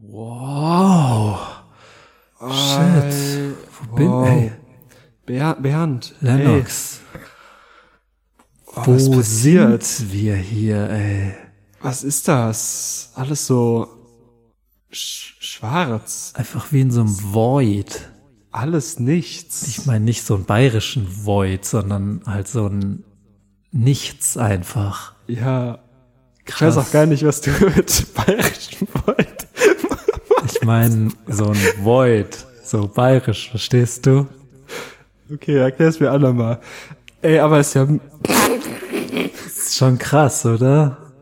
Wow. Shit. Wo bin wow. ey? Ber Bernd. Lennox. Ey, Wo was passiert? sind wir hier, ey? was ist das? Alles so sch schwarz. Einfach wie in so einem Void. Alles nichts. Ich meine nicht so einen bayerischen Void, sondern halt so ein Nichts einfach. ja. Ich Krass. weiß auch gar nicht, was du mit bayerischen Wort. Ich meine so ein Void, so bayerisch, verstehst du? Okay, erklär's mir nochmal. Ey, aber es ist ja ist schon krass, oder?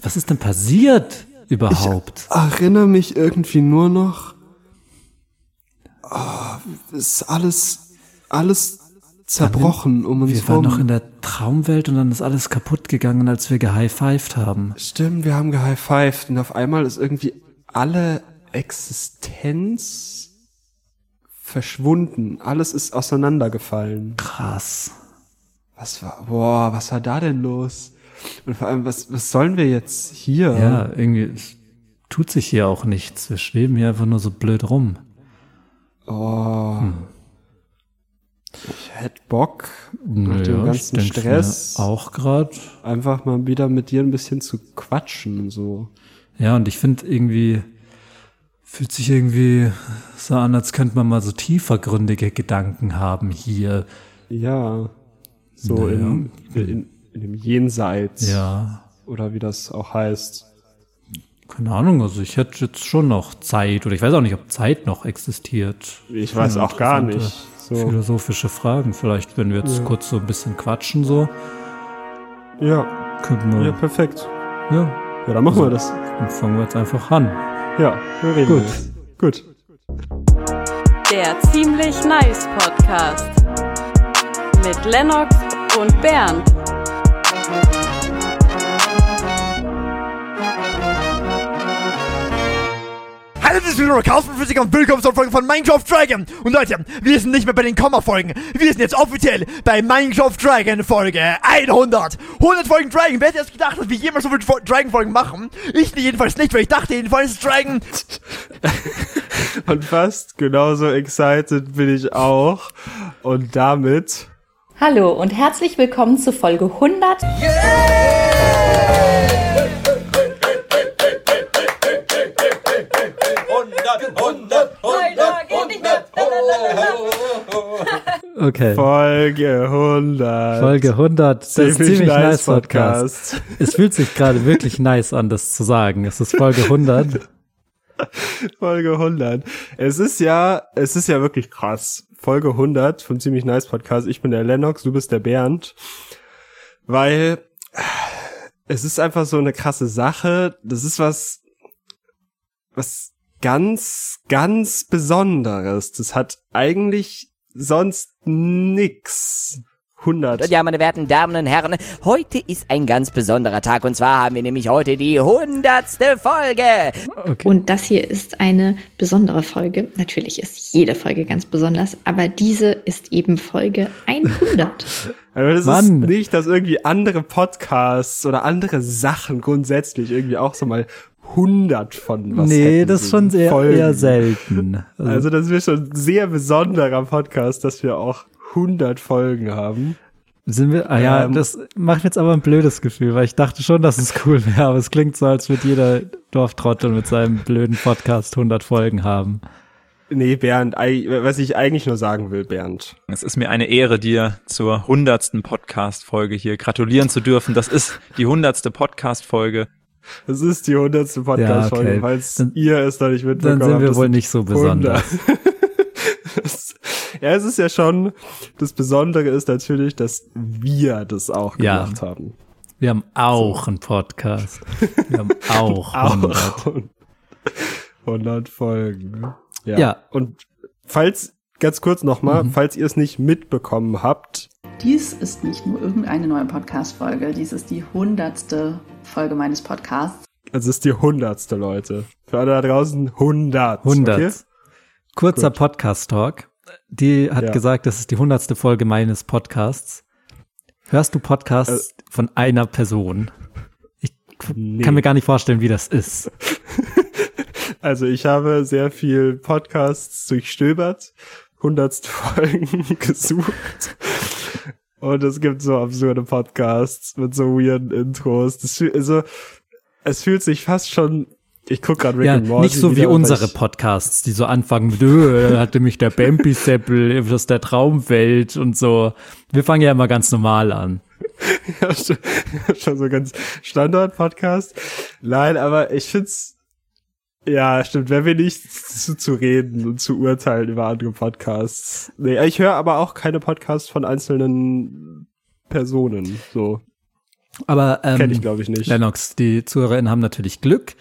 Was ist denn passiert überhaupt? erinnere mich irgendwie nur noch. Es ist alles, alles zerbrochen um uns wir waren rum. noch in der Traumwelt und dann ist alles kaputt gegangen, als wir gehighfived haben. Stimmt, wir haben gehighfived und auf einmal ist irgendwie alle Existenz verschwunden. Alles ist auseinandergefallen. Krass. Was war, boah, was war da denn los? Und vor allem, was, was sollen wir jetzt hier? Ja, irgendwie es tut sich hier auch nichts. Wir schweben hier einfach nur so blöd rum. Oh. Hm. Ich hätte Bock, nach Naja, dem ganzen Stress, Auch gerade. einfach mal wieder mit dir ein bisschen zu quatschen und so. Ja, und ich finde irgendwie, fühlt sich irgendwie so an, als könnte man mal so tiefergründige Gedanken haben hier. Ja. So Naja. in, in, in dem Jenseits. Ja, Oder wie das auch heißt. keine Ahnung, also ich hätte jetzt schon noch Zeit, oder ich weiß auch nicht, ob Zeit noch existiert. Ich weiß Ja, auch gar nicht. So. Philosophische Fragen. Vielleicht, wenn wir jetzt kurz so ein bisschen quatschen, so, Ja, könnten wir, ja, perfekt. ja, Ja, dann machen wir das. dann fangen wir jetzt einfach an. Ja, wir reden Gut. jetzt. Gut. Der ziemlich nice Podcast mit Lennox und Bernd. Hallo, das ist wieder Carsten Physiker und willkommen zur Folge von Minecraft Dragon. Und Leute, wir sind nicht mehr bei den Komma-Folgen. Wir sind jetzt offiziell bei Minecraft Dragon Folge 100. 100 Folgen Dragon. Wer hätte jetzt gedacht, dass wir jemals so viele Fo- Dragon-Folgen machen? Ich jedenfalls nicht, weil ich dachte jedenfalls, Dragon... Und fast genauso excited bin ich auch. Und damit Hallo und herzlich willkommen zu Folge 100. Okay. Folge 100. Folge 100 des Ziemlich ziemlich, nice nice Podcast. Podcast. Es fühlt sich gerade wirklich nice an, das zu sagen. Es ist Folge 100. Folge 100. Es ist ja, es ist ja wirklich krass. Folge 100 vom Ziemlich Nice Podcast. Ich bin der Lennox, du bist der Bernd. Weil es ist einfach so eine krasse Sache. Das ist was, was ganz, ganz Besonderes. Das hat eigentlich sonst nix. 100. Ja, meine werten Damen und Herren, heute ist ein ganz besonderer Tag und zwar haben wir nämlich heute die hundertste Folge. Und das hier ist eine besondere Folge. Natürlich ist jede Folge ganz besonders, aber diese ist eben Folge 100. Also das Mann. ist nicht, dass irgendwie andere Podcasts oder andere Sachen grundsätzlich irgendwie auch so mal 100 von was nee, hätten, das ist schon sehr, Folgen. eher selten. Also, Also das ist schon ein sehr besonderer Podcast, dass wir auch 100 Folgen haben. sind wir, ah ja, ähm, das macht jetzt aber ein blödes Gefühl, weil ich dachte schon, dass es cool wäre, aber es klingt so, als würde jeder Dorftrottel mit seinem blöden Podcast 100 Folgen haben. Nee, Bernd, was ich eigentlich nur sagen will, Bernd. Es ist mir eine Ehre, dir zur hundertsten Podcast-Folge hier gratulieren zu dürfen. Das ist die hundertste Podcast-Folge. Das ist die 100. Podcast-Folge, okay. falls Dann- ihr es noch nicht mitbekommen Dann sind habt. wir wohl nicht so besonders. 100. Das- ja, es ist ja schon, das Besondere ist natürlich, dass wir das auch Ja. gemacht haben. Wir haben auch einen Podcast. Wir haben auch 100. Auch 100 Folgen. Ja. Ja. Und falls, ganz kurz nochmal, falls ihr es nicht mitbekommen habt, Dies ist nicht nur irgendeine neue Podcast-Folge, dies ist die hundertste Folge meines Podcasts. es ist die hundertste, Leute. Für alle da draußen 100. 100. Okay? Kurzer Gut. Podcast-Talk. Die hat Ja. gesagt, das ist die hundertste Folge meines Podcasts. Hörst du Podcasts von einer Person? Ich Nee. kann mir gar nicht vorstellen, wie das ist. Also ich habe sehr viel Podcasts durchstöbert, hundertste Folgen gesucht. Und es gibt so absurde Podcasts mit so weirden Intros. Das, also, es fühlt sich fast schon, ich guck gerade Rick Ja, and Morty nicht so wie unsere Podcasts, die so anfangen mit, "Öh, hatte mich der Bambi-Seppel aus der Traumwelt und so. Wir fangen ja immer ganz normal an. Ja, schon, schon so ganz Standard-Podcast. Nein, aber ich find's, ja, stimmt, wer will nicht zu, zu reden und zu urteilen über andere Podcasts. Nee, ich höre aber auch keine Podcasts von einzelnen Personen, so. Aber ähm, Kenn ich, glaube ich, nicht. Lennox, die ZuhörerInnen haben natürlich Glück.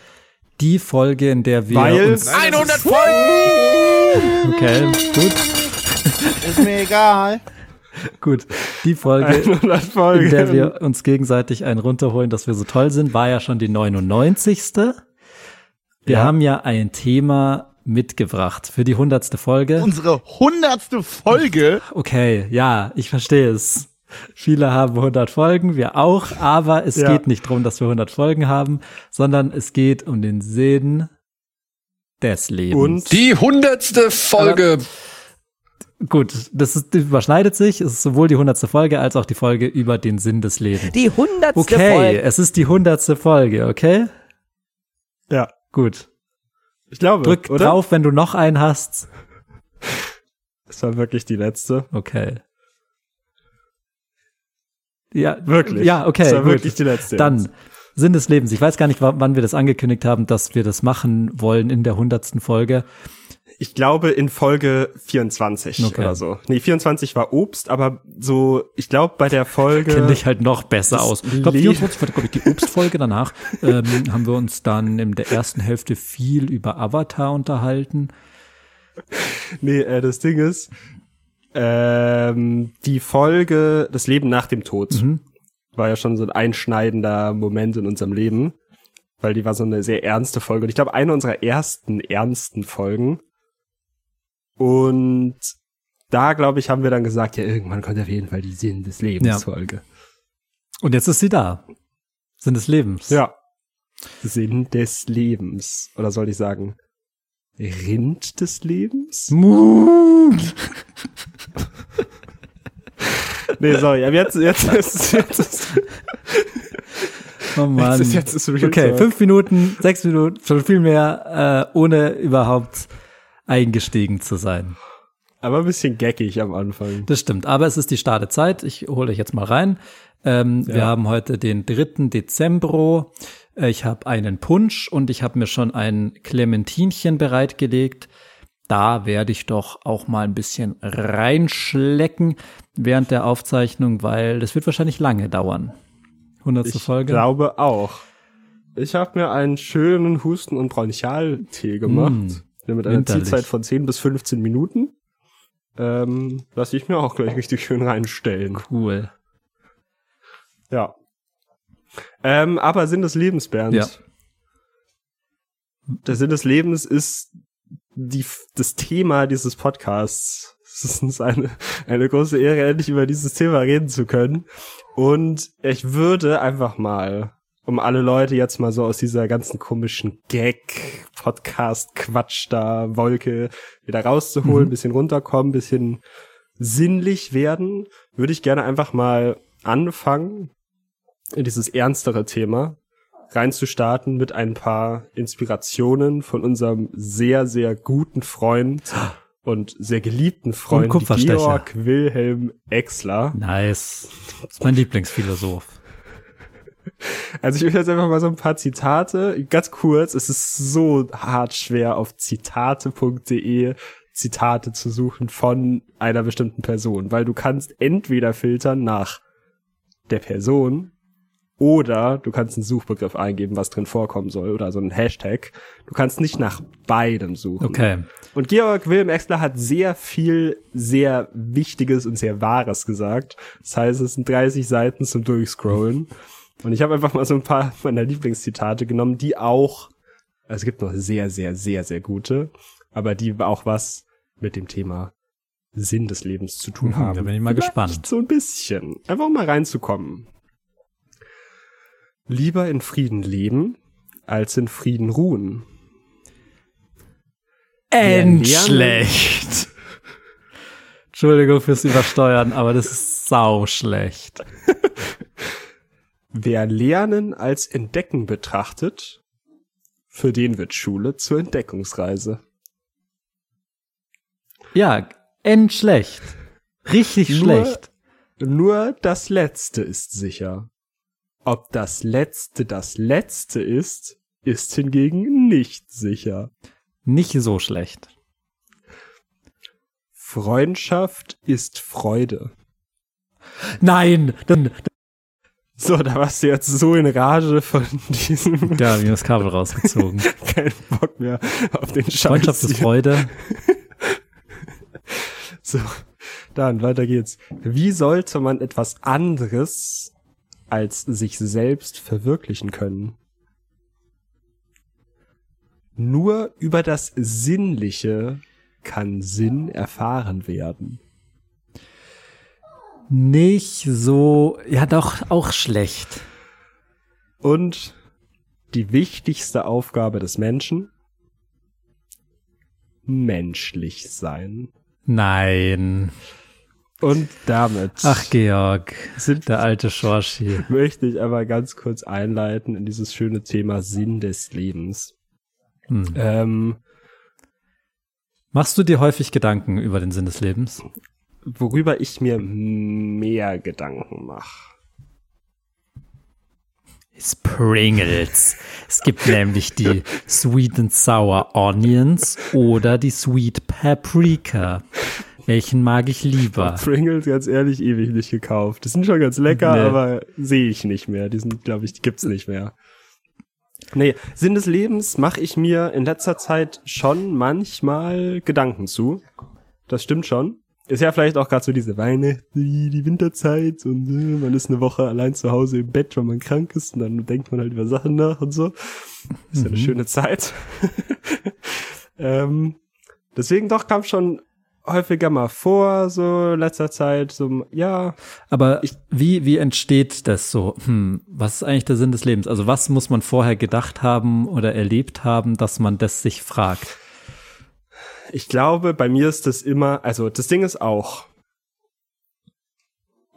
Die Folge, in der wir Weil- uns 100 Folgen! okay, gut, Ist mir egal. gut. Die Folge, 100 Folgen. in der wir uns gegenseitig einen runterholen, dass wir so toll sind, war ja schon die 99. Wir Ja. haben ja ein Thema mitgebracht für die 100. Folge. Unsere hundertste Folge. Okay, ja, ich verstehe es. Viele haben 100 Folgen, wir auch, aber es Ja. geht nicht darum, dass wir 100 Folgen haben, sondern es geht um den Sinn des Lebens. Und Die hundertste Folge. Gut, das, ist, überschneidet sich. Es ist sowohl die 100. Folge als auch die Folge über den Sinn des Lebens. Die hundertste Okay, Folge. es ist die 100. Folge, okay? ja, Gut. ich glaube, Drück oder? drauf, wenn du noch einen hast. Das war wirklich die letzte. Okay. Ja, Wirklich. Ja, okay, Das war gut. wirklich die letzte. Dann jetzt. Sinn des Lebens. Ich weiß gar nicht, wa- wann wir das angekündigt haben, dass wir das machen wollen in der hundertsten Folge. Ich glaube in Folge 24 Okay. oder so. Nee, 24 war Obst, aber so, ich glaube bei der Folge. Kenne dich halt noch besser aus. Ich glaube, Lied- 24 war, glaube ich, die Obstfolge. Danach ähm, haben wir uns dann in der ersten Hälfte viel über Avatar unterhalten. Nee, äh, das Ding ist, ähm, die Folge Das Leben nach dem Tod Mhm. war ja schon so ein einschneidender Moment in unserem Leben, weil die war so eine sehr ernste Folge. Und ich glaube, eine unserer ersten ernsten Folgen. Und da, glaube ich, haben wir dann gesagt, ja, irgendwann kommt auf jeden Fall die Sinn des Lebens Ja. Folge. Und jetzt ist sie da. Sinn des Lebens. Ja. Sinn des Lebens. Oder soll ich sagen, Rind des Lebens? Nee, sorry, aber jetzt, jetzt ist, jetzt ist, Oh Mann. jetzt ist, jetzt ist Real okay, Talk. fünf Minuten, sechs Minuten, schon viel mehr, äh, ohne überhaupt eingestiegen zu sein. Aber ein bisschen geckig am Anfang. Das stimmt, aber es ist die Startezeit. Ich hole euch jetzt mal rein. Ähm, Wir Ja. haben heute den 3. Dezember. Äh, Ich habe einen Punsch und ich habe mir schon ein Clementinchen bereitgelegt. Da werde ich doch auch mal ein bisschen reinschlecken während der Aufzeichnung, weil das wird wahrscheinlich lange dauern. 100. Ich Folge. glaube auch. Ich habe mir einen schönen Husten- und Bronchialtee gemacht. Mm, mit einer winterlich. Zielzeit von 10 bis 15 Minuten. Ähm, lass ich mir auch gleich richtig schön reinstellen. Cool. Ja. Ähm, aber Sinn des Lebens, Bernd. Ja. Der Sinn des Lebens ist die, das Thema dieses Podcasts. Es ist eine, eine große Ehre, endlich über dieses Thema reden zu können. Und ich würde einfach mal, um alle Leute jetzt mal so aus dieser ganzen komischen Gag, Podcast, Quatsch da, Wolke wieder rauszuholen, Mhm. bisschen runterkommen, bisschen sinnlich werden, würde ich gerne einfach mal anfangen, in dieses ernstere Thema reinzustarten mit ein paar Inspirationen von unserem sehr, sehr guten Freund und sehr geliebten Freund. Georg Wilhelm Exler. Nice. Das ist mein Lieblingsphilosoph. Also ich will jetzt einfach mal so ein paar Zitate, ganz kurz, es ist so hart schwer auf zitate.de Zitate zu suchen von einer bestimmten Person, weil du kannst entweder filtern nach der Person oder du kannst einen Suchbegriff eingeben, was drin vorkommen soll oder so einen Hashtag. Du kannst nicht nach beidem suchen. Okay. Und Georg Wilhelm Exler hat sehr viel, sehr Wichtiges und sehr Wahres gesagt. Das heißt, es sind 30 Seiten zum Durchscrollen. Und ich habe einfach mal so ein paar meiner Lieblingszitate genommen, die auch, also es gibt noch sehr, sehr, sehr, sehr gute, aber die auch was mit dem Thema Sinn des Lebens zu tun Mhm, haben. da bin ich mal Vielleicht gespannt. So ein bisschen. Einfach mal reinzukommen. Lieber in Frieden leben, als in Frieden ruhen. endschlecht. Entschuldigung fürs Übersteuern, aber das ist sau schlecht. Wer Lernen als Entdecken betrachtet, für den wird Schule zur Entdeckungsreise. Ja, endschlecht. Richtig Nur- schlecht. Nur das Letzte ist sicher. Ob das Letzte das Letzte ist, ist hingegen nicht sicher. Nicht so schlecht. Freundschaft ist Freude. Nein, dann, So, da warst du jetzt so in Rage von diesem. ja, wir haben das Kabel rausgezogen. Kein Bock mehr auf den Scheiß. Freundschaft ist. Freude. So, dann weiter geht's. Wie sollte man etwas anderes als sich selbst verwirklichen können? Nur über das Sinnliche kann Sinn erfahren werden. Nicht so, ja doch, auch schlecht. Und die wichtigste Aufgabe des Menschen? Menschlich sein. Nein. Und damit Ach, Georg, sind der alte Schorschi. möchte ich aber ganz kurz einleiten in dieses schöne Thema Sinn des Lebens. Hm. Ähm, Machst du dir häufig Gedanken über den Sinn des Lebens? Worüber ich mir mehr Gedanken mache. Pringles. Es gibt nämlich die Sweet and Sour Onions oder die Sweet Paprika. Welchen mag ich lieber? Pringles, ganz ehrlich, ewig nicht gekauft. Die sind schon ganz lecker, Nee. aber sehe ich nicht mehr. Die sind, glaube ich, die gibt's nicht mehr. Nee, Sinn des Lebens mache ich mir in letzter Zeit schon manchmal Gedanken zu. Das stimmt schon. Ist ja vielleicht auch gerade so diese Weihnachten, die, die Winterzeit und äh, man ist eine Woche allein zu Hause im Bett, weil man krank ist und dann denkt man halt über Sachen nach und so. Ist ja eine schöne Zeit. ähm, deswegen doch kam schon häufiger mal vor, so letzter Zeit, so, ja, Aber wie, wie entsteht das so? Hm, was ist eigentlich der Sinn des Lebens? Also was muss man vorher gedacht haben oder erlebt haben, dass man das sich fragt? Ich glaube, bei mir ist das immer, also das Ding ist auch,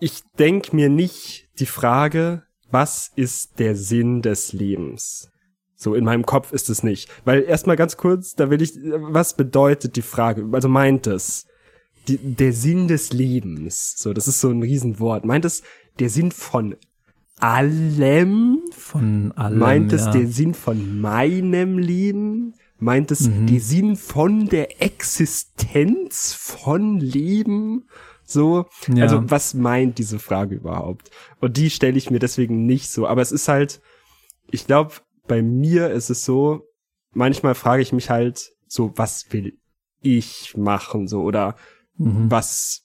ich denk mir nicht die Frage, was ist der Sinn des Lebens? So in meinem Kopf ist es nicht. Weil erstmal ganz kurz, da will ich, was bedeutet die Frage? Also meint es die, der Sinn des Lebens? So, das ist so ein Riesenwort. Meint es der Sinn von allem? Von allem. Meint es ja. der Sinn von meinem Leben? Meint es Mhm. der Sinn von der Existenz von Leben? So, Ja. also was meint diese Frage überhaupt? Und die stelle ich mir deswegen nicht so. Aber es ist halt, ich glaube, bei mir ist es so, manchmal frage ich mich halt so, was will ich machen? So, oder Mhm. was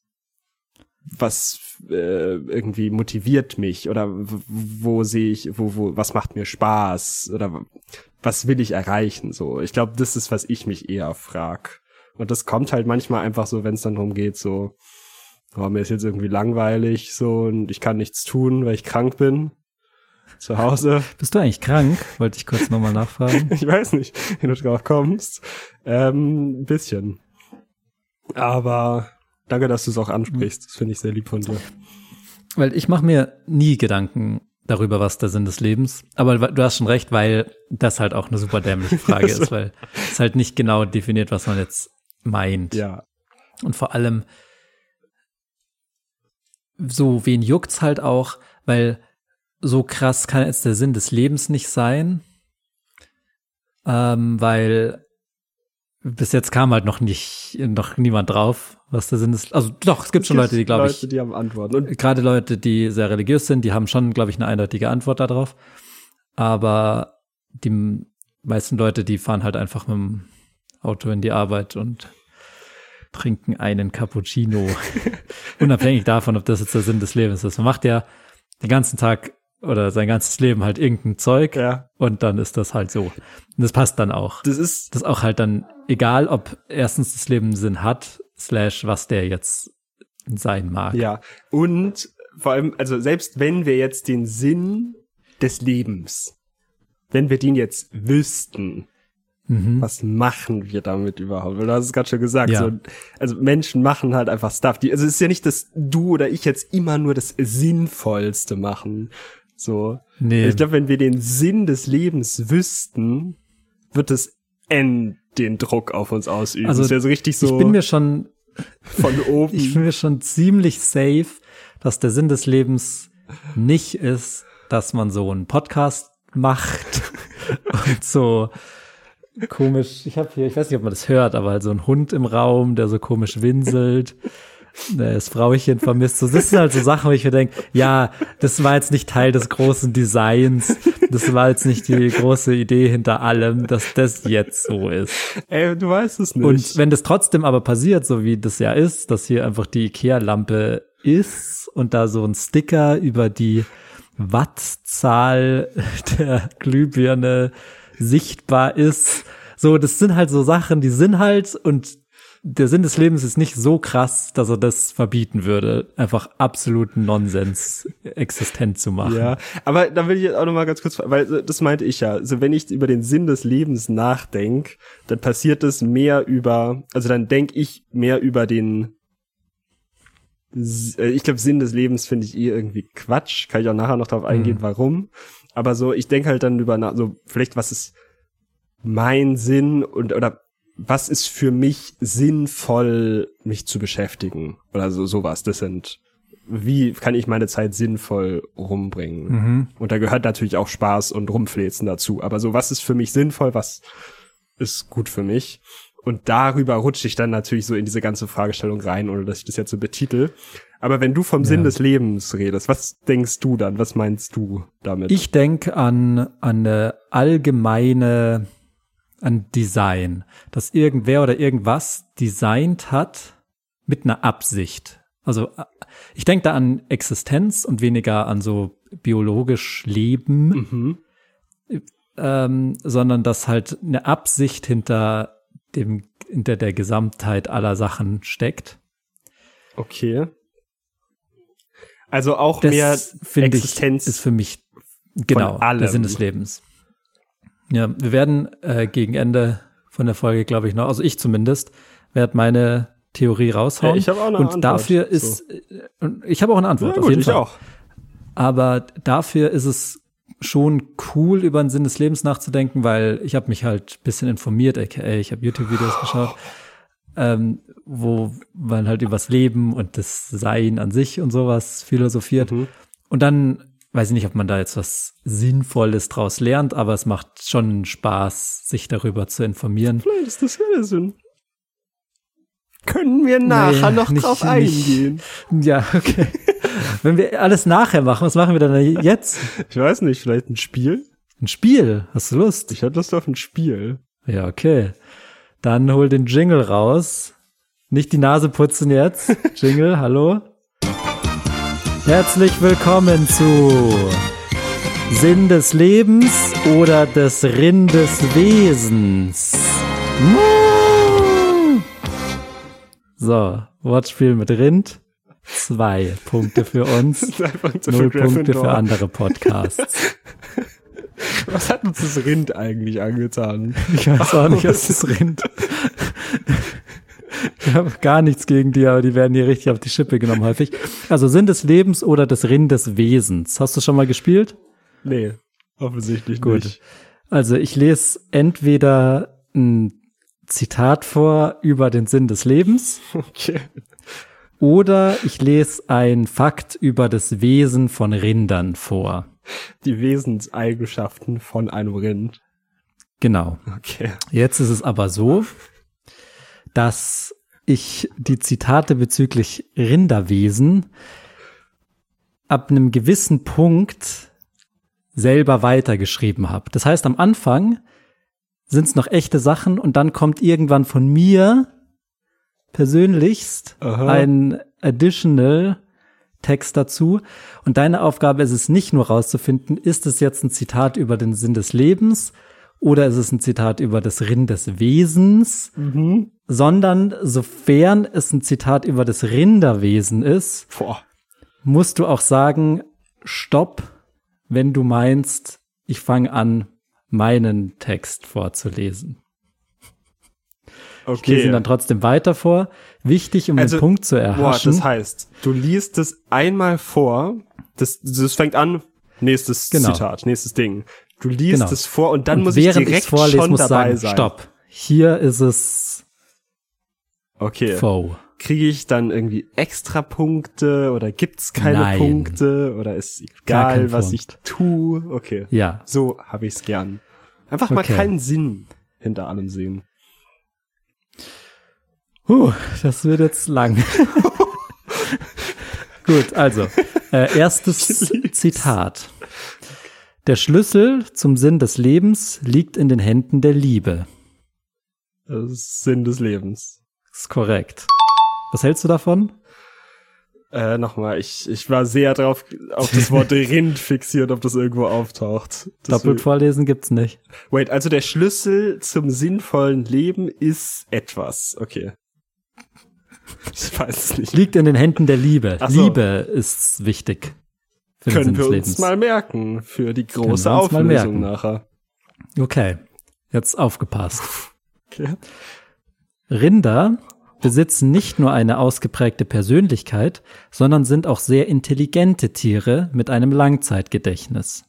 was äh, irgendwie motiviert mich oder wo sehe ich wo wo was macht mir Spaß oder was will ich erreichen so ich glaube das ist was ich mich eher frag und das kommt halt manchmal einfach so wenn es dann darum geht so oh, mir ist jetzt irgendwie langweilig so und ich kann nichts tun weil ich krank bin zu Hause Bist du eigentlich krank? Wollte ich kurz nochmal nachfragen. ich weiß nicht, wie du drauf kommst. Ähm, ein bisschen. Aber danke, dass du es auch ansprichst. Das finde ich sehr lieb von dir. Weil ich mache mir nie Gedanken darüber, was der Sinn des Lebens. Aber du hast schon recht, weil das halt auch eine super dämliche Frage ist, weil es halt nicht genau definiert, was man jetzt meint. Ja. Und vor allem, so wen juckt's halt auch, weil so krass kann jetzt der Sinn des Lebens nicht sein, ähm, weil bis jetzt kam halt noch nicht, noch niemand drauf, was der Sinn ist. Also doch, es gibt schon Leute, die glaube ich, Leute, die haben Antworten. Und gerade Leute, die sehr religiös sind, die haben schon, glaube ich, eine eindeutige Antwort darauf. Aber die meisten Leute, die fahren halt einfach mit dem Auto in die Arbeit und trinken einen Cappuccino. Unabhängig davon, ob das jetzt der Sinn des Lebens ist. Man macht ja den ganzen Tag oder sein ganzes Leben halt irgendein Zeug ja, und dann ist das halt so. Und das passt dann auch. das ist Das ist auch halt dann egal, ob erstens das Leben Sinn hat, slash was der jetzt sein mag. ja und vor allem, also selbst wenn wir jetzt den Sinn des Lebens, wenn wir den jetzt wüssten, Mhm. Was machen wir damit überhaupt? Du hast es gerade schon gesagt. Ja. So, also Menschen machen halt einfach Stuff. Die, also es ist ja nicht, dass du oder ich jetzt immer nur das Sinnvollste machen. So. Nee. Ich glaube, wenn wir den Sinn des Lebens wüssten, wird es end den Druck auf uns ausüben. Also, wäre so richtig so Ich bin mir schon, von oben. ich bin mir schon ziemlich safe, dass der Sinn des Lebens nicht ist, dass man so einen Podcast macht und so komisch, ich habe hier, ich weiß nicht, ob man das hört, aber halt so ein Hund im Raum, der so komisch winselt. Das Frauchen vermisst. So, das sind halt so Sachen, wo ich mir denke, ja, das war jetzt nicht Teil des großen Designs. Das war jetzt nicht die große Idee hinter allem, dass das jetzt so ist. Ey, du weißt es nicht. Und wenn das trotzdem aber passiert, so wie das ja ist, dass hier einfach die Ikea-Lampe ist und da so ein Sticker über die Wattzahl der Glühbirne sichtbar ist. So, das sind halt so Sachen, die sind halt und der Sinn des Lebens ist nicht so krass, dass er das verbieten würde, einfach absoluten Nonsens existent zu machen. Ja, aber da will ich jetzt auch noch mal ganz kurz, weil das meinte ich ja. Also wenn ich über den Sinn des Lebens nachdenke, dann passiert es mehr über, also dann denke ich mehr über den, äh, ich glaube Sinn des Lebens finde ich eh irgendwie Quatsch. Kann ich auch nachher noch darauf eingehen, Mhm. warum. Aber so, ich denke halt dann über, na- so vielleicht was ist mein Sinn und oder was ist für mich sinnvoll, mich zu beschäftigen oder so sowas. Das sind wie kann ich meine Zeit sinnvoll rumbringen? Mhm. Und da gehört natürlich auch Spaß und Rumfläzen dazu. Aber so, was ist für mich sinnvoll, was ist gut für mich? Und darüber rutsche ich dann natürlich so in diese ganze Fragestellung rein, ohne dass ich das jetzt so betitel. Aber wenn du vom Sinn Ja. des Lebens redest, was denkst du dann? Was meinst du damit? Ich denke an, an eine allgemeine, an Design, dass irgendwer oder irgendwas designt hat mit einer Absicht. Also äh, ich denke da an Existenz und weniger an so biologisch Leben, Mhm. ähm, sondern dass halt eine Absicht hinter dem, hinter der Gesamtheit aller Sachen steckt. Okay. Also auch Das mehr finde ich Existenz. ist für mich genau der Sinn des Lebens. Ja, wir werden äh, gegen Ende von der Folge, glaube ich, noch, also ich zumindest, werde meine Theorie raushauen. Ja, ich habe auch eine Und Antwort, dafür so. ist, äh, und ich habe auch eine Antwort, Ja, auf gut, jeden ich Fall. auch. Aber dafür ist es schon cool, über den Sinn des Lebens nachzudenken, weil ich habe mich halt ein bisschen informiert, aka ich habe YouTube-Videos geschaut, ähm, wo man halt übers Leben und das Sein an sich und sowas philosophiert. Mhm. Und dann weiß ich nicht, ob man da jetzt was Sinnvolles draus lernt, aber es macht schon Spaß, sich darüber zu informieren. Vielleicht ist das Sinn. Können wir nachher Nee, noch nicht- drauf nicht- eingehen? Ja, okay. Wenn wir alles nachher machen, was machen wir dann jetzt? Ich weiß nicht, vielleicht ein Spiel? Ein Spiel? Hast du Lust? Ich hätte Lust auf ein Spiel. Ja, okay. Dann hol den Jingle raus. Nicht die Nase putzen jetzt. Jingle, hallo. Herzlich willkommen zu Sinn des Lebens oder des Rinn des Wesens. So, Wortspiel mit Rind. Zwei Punkte für uns. Null Punkte für andere Podcasts. Was hat uns das Rind eigentlich angetan? Ich weiß auch nicht, was das Rind. Ich habe gar nichts gegen die, aber die werden hier richtig auf die Schippe genommen häufig. Also Sinn des Lebens oder des Rinn des Wesens. Hast du schon mal gespielt? Nee, offensichtlich Gut. nicht. Also ich lese entweder ein Zitat vor über den Sinn des Lebens Okay. oder ich lese ein Fakt über das Wesen von Rindern vor. Die Wesenseigenschaften von einem Rind. Genau. Okay. Jetzt ist es aber so, dass ich die Zitate bezüglich Rinderwesen ab einem gewissen Punkt selber weitergeschrieben habe. Das heißt, am Anfang sind es noch echte Sachen und dann kommt irgendwann von mir persönlichst Aha. ein additional Text dazu. Und deine Aufgabe ist es nicht nur rauszufinden, ist es jetzt ein Zitat über den Sinn des Lebens oder ist es ein Zitat über das Rinn des Wesens, Mhm. Sondern sofern es ein Zitat über das Rinderwesen ist, Boah. musst du auch sagen, stopp, wenn du meinst, ich fange an, meinen Text vorzulesen. Ich lese ihn dann trotzdem weiter vor. Wichtig, um Also, den Punkt zu Boah, erhaschen. das heißt, du liest es einmal vor, das, das fängt an, nächstes Genau. Zitat, nächstes Ding. Du liest Genau. es vor und dann Und muss ich direkt vorlese, schon muss dabei sagen, sein. stopp. Hier ist es Okay. Faux. Kriege ich dann irgendwie extra Punkte oder gibt's keine Nein. Punkte oder ist egal, was Punkt. ich tue? Okay. Ja. So habe ich's gern. Einfach mal Okay. keinen Sinn hinter allem sehen. Huh, das wird jetzt lang. Gut, also, äh, erstes Zitat. Der Schlüssel zum Sinn des Lebens liegt in den Händen der Liebe. Das ist Sinn des Lebens. Ist korrekt. Was hältst du davon? Äh, nochmal, ich, ich war sehr drauf auf das Wort Rind fixiert, ob das irgendwo auftaucht. Das Doppelt vorlesen gibt's nicht. Wait, also der Schlüssel zum sinnvollen Leben ist etwas. Okay. Ich weiß es nicht. Liegt in den Händen der Liebe. So. Liebe ist wichtig. Können wir uns Lebens. mal merken für die große Auflösung nachher. Okay, jetzt aufgepasst. Okay. Rinder besitzen nicht nur eine ausgeprägte Persönlichkeit, sondern sind auch sehr intelligente Tiere mit einem Langzeitgedächtnis.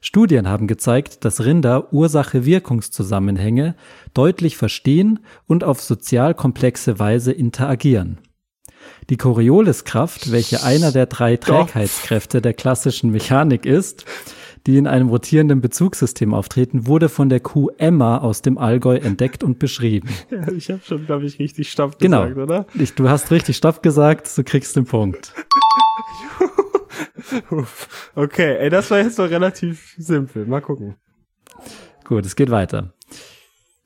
Studien haben gezeigt, dass Rinder Ursache-Wirkungszusammenhänge deutlich verstehen und auf sozial komplexe Weise interagieren. Die Corioliskraft, welche einer der drei Trägheitskräfte der klassischen Mechanik ist, die in einem rotierenden Bezugssystem auftreten, wurde von der Kuh Emma aus dem Allgäu entdeckt und beschrieben. Ja, ich habe schon, glaube ich, richtig Stopp Genau. gesagt, oder? Ich, du hast richtig Stopp gesagt, du kriegst den Punkt. Okay, ey, das war jetzt doch relativ simpel. Mal gucken. Gut, es geht weiter.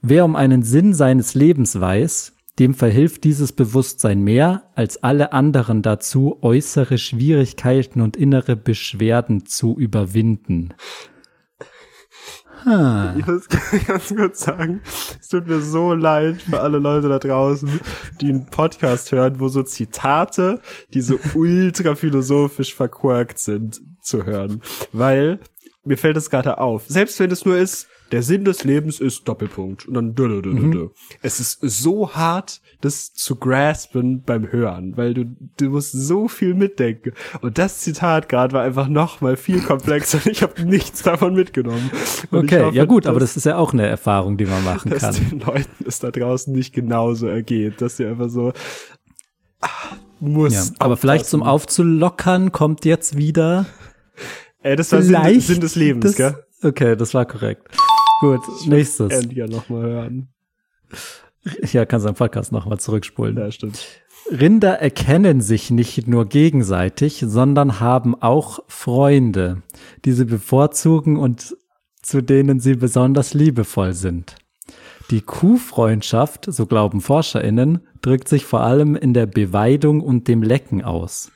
Wer um einen Sinn seines Lebens weiß, dem verhilft dieses Bewusstsein mehr als alle anderen dazu, äußere Schwierigkeiten und innere Beschwerden zu überwinden. Ha. Ich muss ganz kurz sagen, es tut mir so leid für alle Leute da draußen, die einen Podcast hören, wo so Zitate, die so ultra philosophisch verquirkt sind, zu hören. Weil mir fällt es gerade auf. Selbst wenn es nur ist, der Sinn des Lebens ist Doppelpunkt und dann dö, dö, dö, dö, dö. Es ist so hart, das zu graspen beim Hören, weil du du musst so viel mitdenken. Und das Zitat gerade war einfach noch mal viel komplexer. Ich habe nichts davon mitgenommen. Und Okay, hoffe, ja gut, aber dass- das ist ja auch eine Erfahrung, die man machen dass kann. den Leuten es da draußen nicht genauso ergeht, dass sie einfach so ah, muss. Ja, aber vielleicht zum Aufzulockern kommt jetzt wieder Ey, das war Sinn, Sinn des Lebens, das, gell? Okay, das war korrekt. Gut, nächstes. Endlich ja noch mal hören. Ja, kannst du am Podcast nochmal zurückspulen. Ja, stimmt. Rinder erkennen sich nicht nur gegenseitig, sondern haben auch Freunde, die sie bevorzugen und zu denen sie besonders liebevoll sind. Die Kuhfreundschaft, so glauben ForscherInnen, drückt sich vor allem in der Beweidung und dem Lecken aus.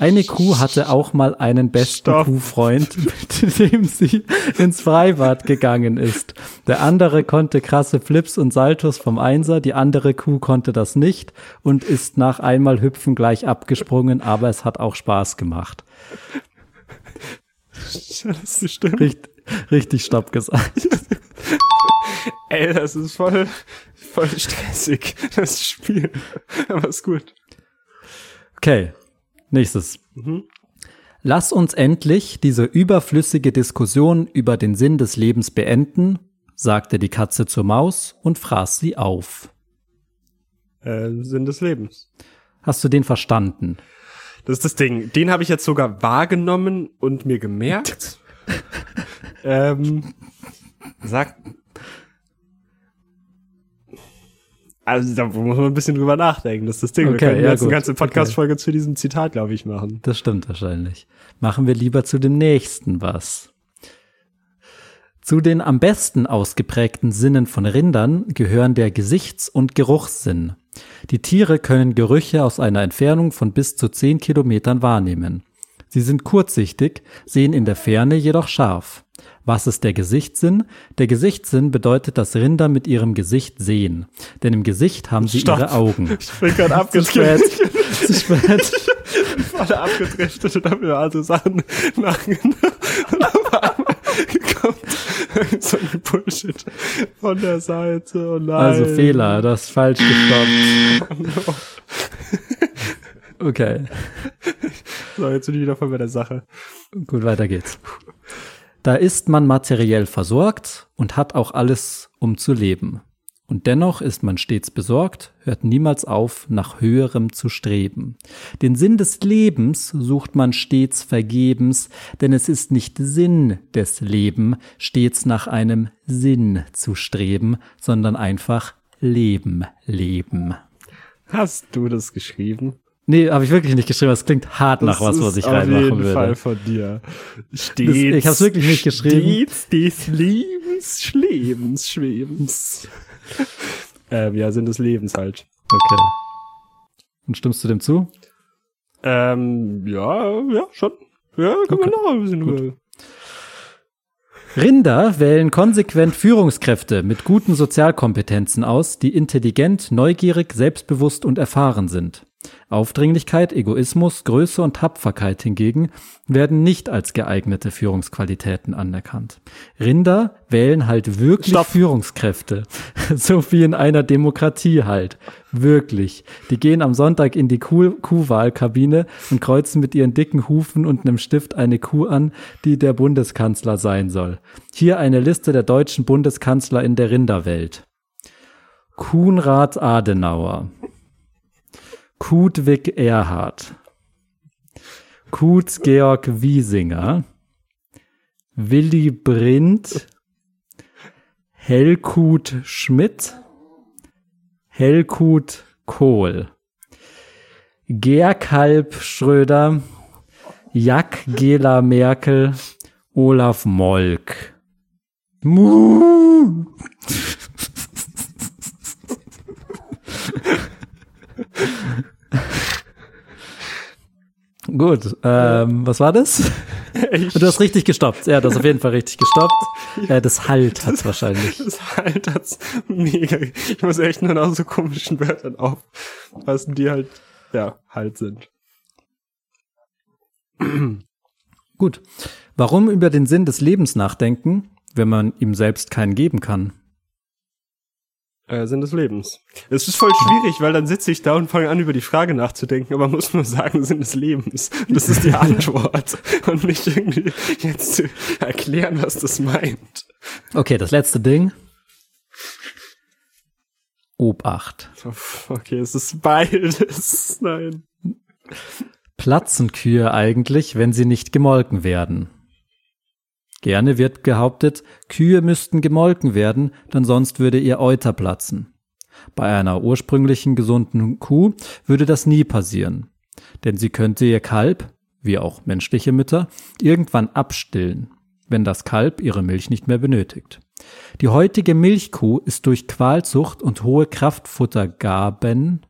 Eine Kuh hatte auch mal einen besten Stopp. Kuhfreund, mit dem sie ins Freibad gegangen ist. Der andere konnte krasse Flips und Saltos vom Einser, die andere Kuh konnte das nicht und ist nach einmal Hüpfen gleich abgesprungen, aber es hat auch Spaß gemacht. Das stimmt. Richtig, richtig Stopp gesagt. Ey, das ist voll, voll stressig, das Spiel. Aber ist gut. Okay, nächstes. Lass uns endlich diese überflüssige Diskussion über den Sinn des Lebens beenden, sagte die Katze zur Maus und fraß sie auf. Äh, Sinn des Lebens. Hast du den verstanden? Das ist das Ding. Den habe ich jetzt sogar wahrgenommen und mir gemerkt. ähm, sag. Also da muss man ein bisschen drüber nachdenken. Das ist das Ding. Okay, wir können ja, jetzt eine gut. ganze Podcast-Folge zu diesem Zitat, glaube ich, machen. Das stimmt wahrscheinlich. Machen wir lieber zu dem nächsten was. Zu den am besten ausgeprägten Sinnen von Rindern gehören der Gesichts- und Geruchssinn. Die Tiere können Gerüche aus einer Entfernung von bis zu 10 Kilometern wahrnehmen. Sie sind kurzsichtig, sehen in der Ferne jedoch scharf. Was ist der Gesichtssinn? Der Gesichtssinn bedeutet, dass Rinder mit ihrem Gesicht sehen. Denn im Gesicht haben sie Stopp. ihre Augen. Ich bin gerade Zu spät. Zu spät. voll abgedriftet und habe mir andere Sachen einmal kommt so ein Bullshit von der Seite. Oh nein. Also Fehler, das ist falsch gestoppt. Oh no. Okay, So, jetzt bin ich wieder voll bei der Sache. gut, weiter geht's. Da ist man materiell versorgt und hat auch alles, um zu leben. Und dennoch ist man stets besorgt, hört niemals auf, nach höherem zu streben. Den Sinn des Lebens sucht man stets vergebens, denn es ist nicht Sinn des Leben, stets nach einem Sinn zu streben, sondern einfach Leben, Leben. Hast du das geschrieben? Nee, habe ich wirklich nicht geschrieben. Das klingt hart nach was, Das was ich auf reinmachen jeden würde. Fall von dir. Stets, Das- ich hab's wirklich nicht geschrieben. Stets des Lebens, Schwebens, Schwebens. ähm, ja, Sinn des Lebens halt. Okay. Und stimmst du dem zu? Ähm, ja, ja, schon. Ja, können wir Okay, noch ein bisschen drüber. Rinder wählen konsequent Führungskräfte mit guten Sozialkompetenzen aus, die intelligent, neugierig, selbstbewusst und erfahren sind. Aufdringlichkeit, Egoismus, Größe und Tapferkeit hingegen werden nicht als geeignete Führungsqualitäten anerkannt. Rinder wählen halt wirklich Stopp. Führungskräfte. so wie in einer Demokratie halt. Wirklich. Die gehen am Sonntag in die Kuh Kuhwahlkabine und kreuzen mit ihren dicken Hufen und einem Stift eine Kuh an, die der Bundeskanzler sein soll. Hier eine Liste der deutschen Bundeskanzler in der Rinderwelt. Kuhnrad Adenauer. Kudwig Erhard. Kuz Georg Wiesinger. Willy Brandt. Helkut Schmidt. Helkut Kohl. Gerkalb Schröder. Jack Gela Merkel. Olaf Molk. Mu. Gut, ähm, was war das? Du hast richtig gestoppt. Ja, du hast auf jeden Fall richtig gestoppt. Äh, das Halt hat's wahrscheinlich. Das halt hat's mega. Ich muss echt nur nach so komischen Wörtern aufpassen, die halt, ja, halt sind. Gut. Warum über den Sinn des Lebens nachdenken, wenn man ihm selbst keinen geben kann? Äh, Sinn des Lebens. Es ist voll schwierig, weil dann sitze ich da und fange an, über die Frage nachzudenken, aber muss nur sagen, Sinn des Lebens. Und das ist die Antwort. und nicht irgendwie jetzt zu erklären, was das meint. Okay, das letzte Ding. Obacht. Okay, es ist beides. Nein. Platzen Kühe eigentlich, wenn sie nicht gemolken werden? Gerne wird behauptet, Kühe müssten gemolken werden, denn sonst würde ihr Euter platzen. Bei einer ursprünglichen gesunden Kuh würde das nie passieren, denn sie könnte ihr Kalb, wie auch menschliche Mütter, irgendwann abstillen, wenn das Kalb ihre Milch nicht mehr benötigt. Die heutige Milchkuh ist durch Qualzucht und hohe Kraftfuttergaben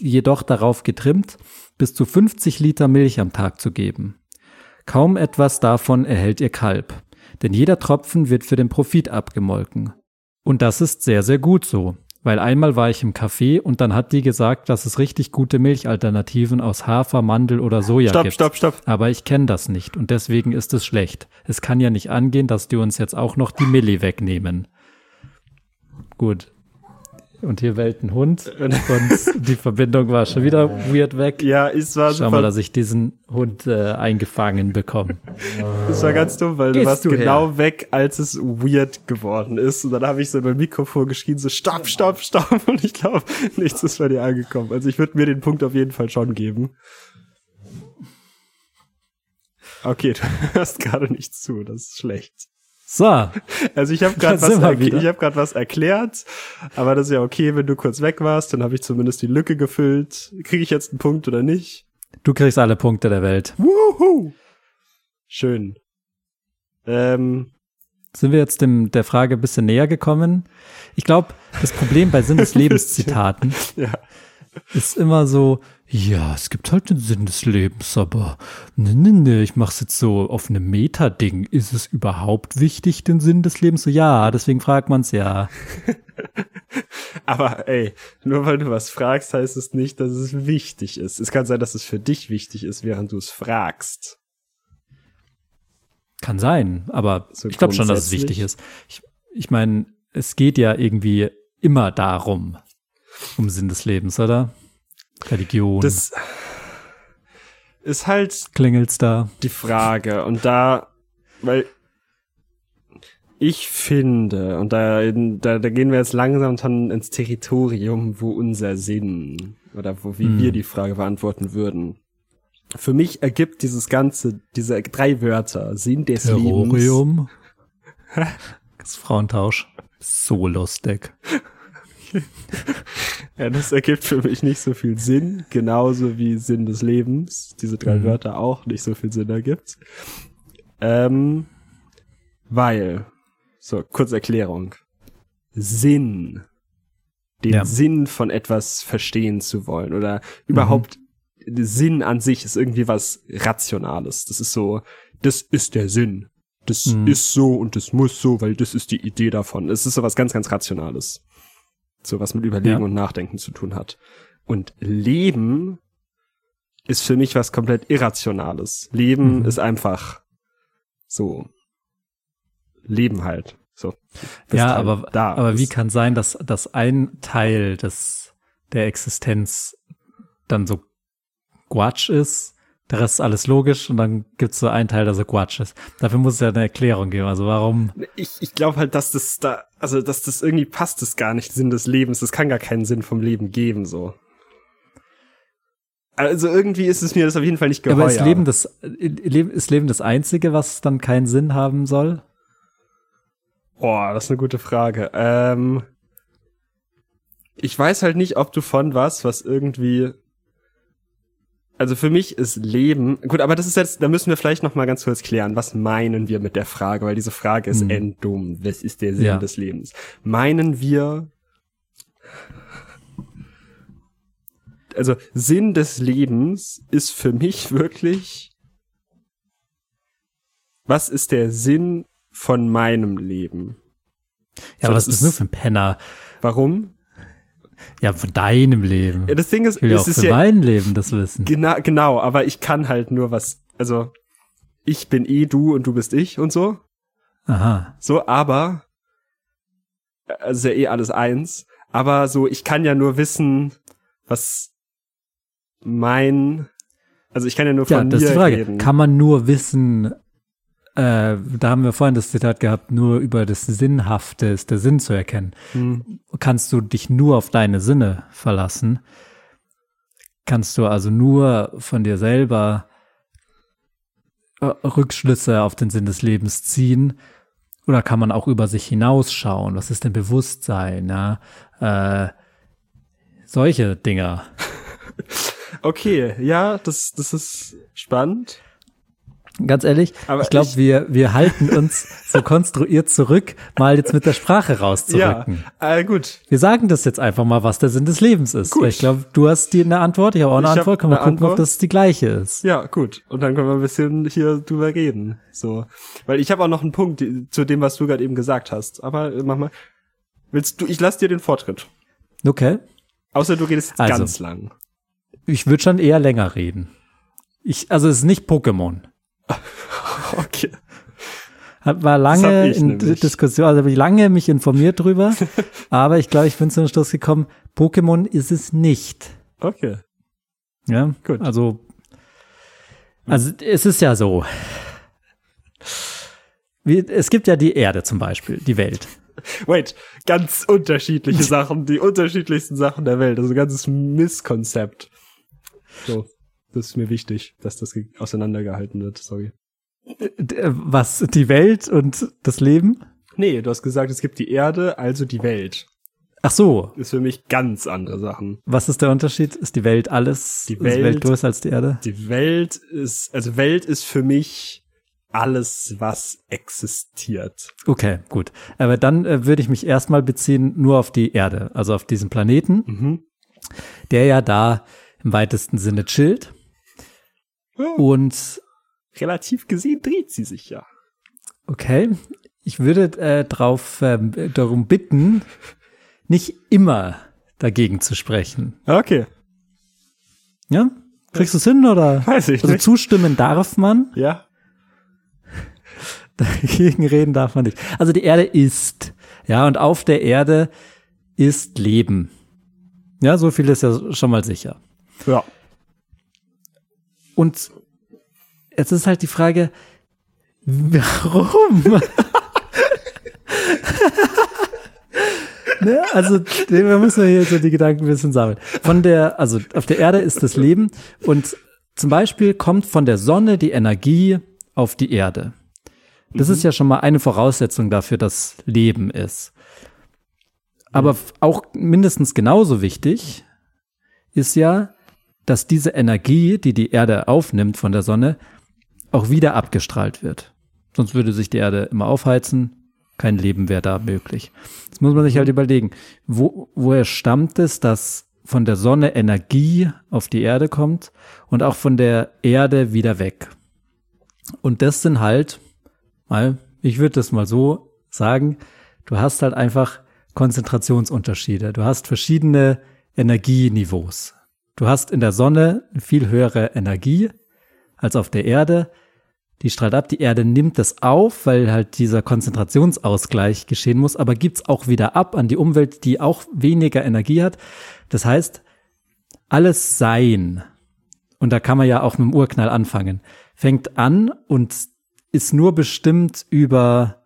jedoch darauf getrimmt, bis zu 50 Liter Milch am Tag zu geben. Kaum etwas davon erhält ihr Kalb, denn jeder Tropfen wird für den Profit abgemolken. Und das ist sehr, sehr gut so, weil einmal war ich im Café und dann hat die gesagt, dass es richtig gute Milchalternativen aus Hafer, Mandel oder Soja Stopp, gibt. stopp, stopp. Aber ich kenne das nicht und deswegen ist es schlecht. Es kann ja nicht angehen, dass die uns jetzt auch noch die Milli wegnehmen. Gut. Und hier bellt ein Hund und die Verbindung war schon wieder weird weg. Ja, es war Schau mal, dass ich diesen Hund äh, eingefangen bekomme. Das war ganz dumm, weil du Gehst warst du genau weg, als es weird geworden ist. Und dann habe ich so beim Mikrofon geschrien, so stopp, stopp, stopp. Und ich glaube, nichts ist bei dir angekommen. Also ich würde mir den Punkt auf jeden Fall schon geben. Okay, du hörst gerade nichts zu, das ist schlecht. So, Also ich habe gerade was, ich hab grad was erklärt, aber das ist ja okay, wenn du kurz weg warst, dann habe ich zumindest die Lücke gefüllt. Kriege ich jetzt einen Punkt oder nicht? du kriegst alle Punkte der Welt. Wuhu! Schön. Ähm, Sind wir jetzt dem, der Frage ein bisschen näher gekommen? Ich glaube, das Problem bei Sinn des Lebens Zitaten ja. Ist immer so, ja, es gibt halt den Sinn des Lebens, aber ne, ne, ne, ich mach's jetzt so auf einem Meta-Ding. Ist es überhaupt wichtig, den Sinn des Lebens? So, ja, deswegen fragt man's ja. Aber ey, nur weil du was fragst, heißt es nicht, dass es wichtig ist. Es kann sein, dass es für dich wichtig ist, während du es fragst. Kann sein, aber So ich glaube schon, dass es wichtig ist. Ich, ich meine, es geht ja irgendwie immer darum, um Sinn des Lebens, oder? Religion, Das ist halt klingelt's da. die Frage. Und da, weil ich finde, und da, da, da gehen wir jetzt langsam dann ins Territorium, wo unser Sinn oder wo wie Hm. wir die Frage beantworten würden. Für mich ergibt dieses ganze, diese drei Wörter, Sinn des Lebens. Terrorium. Das ist Frauentausch. So lustig. Ja, das ergibt für mich nicht so viel Sinn, genauso wie Sinn des Lebens, diese drei Mhm. Wörter auch nicht so viel Sinn ergibt. Ähm, weil, so, kurze Erklärung. Sinn. Den Ja. Sinn von etwas verstehen zu wollen oder überhaupt Sinn an sich ist irgendwie was Rationales. Das ist so, das ist der Sinn. Das Mhm. ist so und das muss so, weil das ist die Idee davon. Es ist so was ganz, ganz Rationales. So was mit Überlegen Ja. und Nachdenken zu tun hat. Und Leben ist für mich was komplett Irrationales. Leben Mhm. ist einfach so. Leben halt. So. Ja, halt aber, da aber wie kann sein, dass, dass ein Teil des, der Existenz dann so Quatsch ist, der Rest ist alles logisch und dann gibt's so einen Teil, der so Quatsch ist. Dafür muss es ja eine Erklärung geben. Also warum? Ich, ich glaube halt, dass das da, also dass das irgendwie passt, das gar nicht Sinn des Lebens. Das kann gar keinen Sinn vom Leben geben, so. Also irgendwie ist es mir das auf jeden Fall nicht geheuer. aber ist Leben das, ist Leben das einzige, was dann keinen Sinn haben soll? Boah, das ist eine gute Frage. Ähm, ich weiß halt nicht, ob du von was, was irgendwie. Also für mich ist Leben. Gut, aber das ist jetzt, da müssen wir vielleicht noch mal ganz kurz klären, was meinen wir mit der Frage, weil diese Frage ist Hm. enddumm. Was ist der Sinn Ja. des Lebens? Meinen wir. Also Sinn des Lebens ist für mich wirklich. Was ist der Sinn von meinem Leben? Ja, So, was das bist du für ein Penner? Warum? Ja, von deinem Leben. Ja, das Ding ist, ich will ja es auch ist für mein Leben das wissen. genau, genau, aber ich kann halt nur was, also ich bin eh du und du bist ich und so, Aha. so, aber also ist ja eh alles eins, aber so ich kann ja nur wissen, was mein, also ich kann ja nur von Ja, das mir ist die Frage. reden. Kann man nur wissen, äh, da haben wir vorhin das Zitat gehabt, nur über das Sinnhafte ist der Sinn zu erkennen. Hm. Kannst du dich nur auf deine Sinne verlassen? Kannst du also nur von dir selber äh, Rückschlüsse auf den Sinn des Lebens ziehen? Oder kann man auch über sich hinausschauen? Was ist denn Bewusstsein? Ja? Äh, solche Dinger. Okay, ja, das, das ist spannend. Ganz ehrlich, Aber ich glaube, wir, wir halten uns so konstruiert zurück, mal jetzt mit der Sprache Ja, rauszurücken. äh, gut. Wir sagen das jetzt einfach mal, was der Sinn des Lebens ist. Gut. Ich glaube, du hast die eine Antwort, ich habe auch eine Ich Antwort. Können wir gucken, ob Antwort. das die gleiche ist. Ja, gut. Und dann können wir ein bisschen hier drüber reden. So. Weil ich habe auch noch einen Punkt zu dem, was du gerade eben gesagt hast. Aber äh, mach mal. Willst du, ich lass dir den Vortritt. Okay. Außer du redest Also. ganz lang. Ich würde schon eher länger reden. Ich, also es ist nicht Pokémon. Okay. Hat- War lange in nämlich. Diskussion, also habe ich lange mich informiert drüber. aber ich glaube, ich bin zu dem Schluss gekommen, Pokémon ist es nicht. Okay. Ja, Gut. Also, also es ist ja so. Wie, es gibt ja die Erde zum Beispiel, die Welt. Wait, ganz unterschiedliche Sachen, die unterschiedlichsten Sachen der Welt. Also ein ganzes Misskonzept. So. Das ist mir wichtig, dass das ge- auseinandergehalten wird. Sorry. Äh, Was die Welt und das Leben? Nee, du hast gesagt, es gibt die Erde, also die Welt. Ach so, Ist für mich ganz andere Sachen. was ist der Unterschied? Ist die Welt alles? Die ist die Welt Welt- größer als die Erde? Die Welt ist, also Welt ist für mich alles, was existiert. Okay, gut. Aber dann äh, würde ich mich erstmal beziehen nur auf die Erde, also auf diesen Planeten, Mhm. der ja da im weitesten Sinne chillt. Und Relativ gesehen dreht sie sich ja. Okay, ich würde äh, drauf ähm, darum bitten, nicht immer dagegen zu sprechen. Okay. Ja? Kriegst du es hin oder? Weiß ich Also nicht. zustimmen darf man, Ja. Dagegen reden darf man nicht. Also die Erde ist, ja, und auf der Erde ist Leben. Ja, so viel ist ja schon mal sicher. Ja. Und jetzt ist halt die Frage, warum? ne? Also, wir müssen hier so die Gedanken ein bisschen sammeln. Von der, also auf der Erde ist das Leben und zum Beispiel kommt von der Sonne die Energie auf die Erde. Das ist ja schon mal eine Voraussetzung dafür, dass Leben ist. Aber auch mindestens genauso wichtig ist ja, dass diese Energie, die die Erde aufnimmt von der Sonne, auch wieder abgestrahlt wird. Sonst würde sich die Erde immer aufheizen, kein Leben wäre da möglich. Jetzt muss man sich halt überlegen, wo, woher stammt es, dass von der Sonne Energie auf die Erde kommt und auch von der Erde wieder weg. Und das sind halt, mal, ich würde das mal so sagen, du hast halt einfach Konzentrationsunterschiede. Du hast verschiedene Energieniveaus. Du hast in der Sonne viel höhere Energie als auf der Erde. Die strahlt ab, die Erde nimmt das auf, weil halt dieser Konzentrationsausgleich geschehen muss, aber gibt's auch wieder ab an die Umwelt, die auch weniger Energie hat. Das heißt, alles Sein, und da kann man ja auch mit dem Urknall anfangen, fängt an und ist nur bestimmt über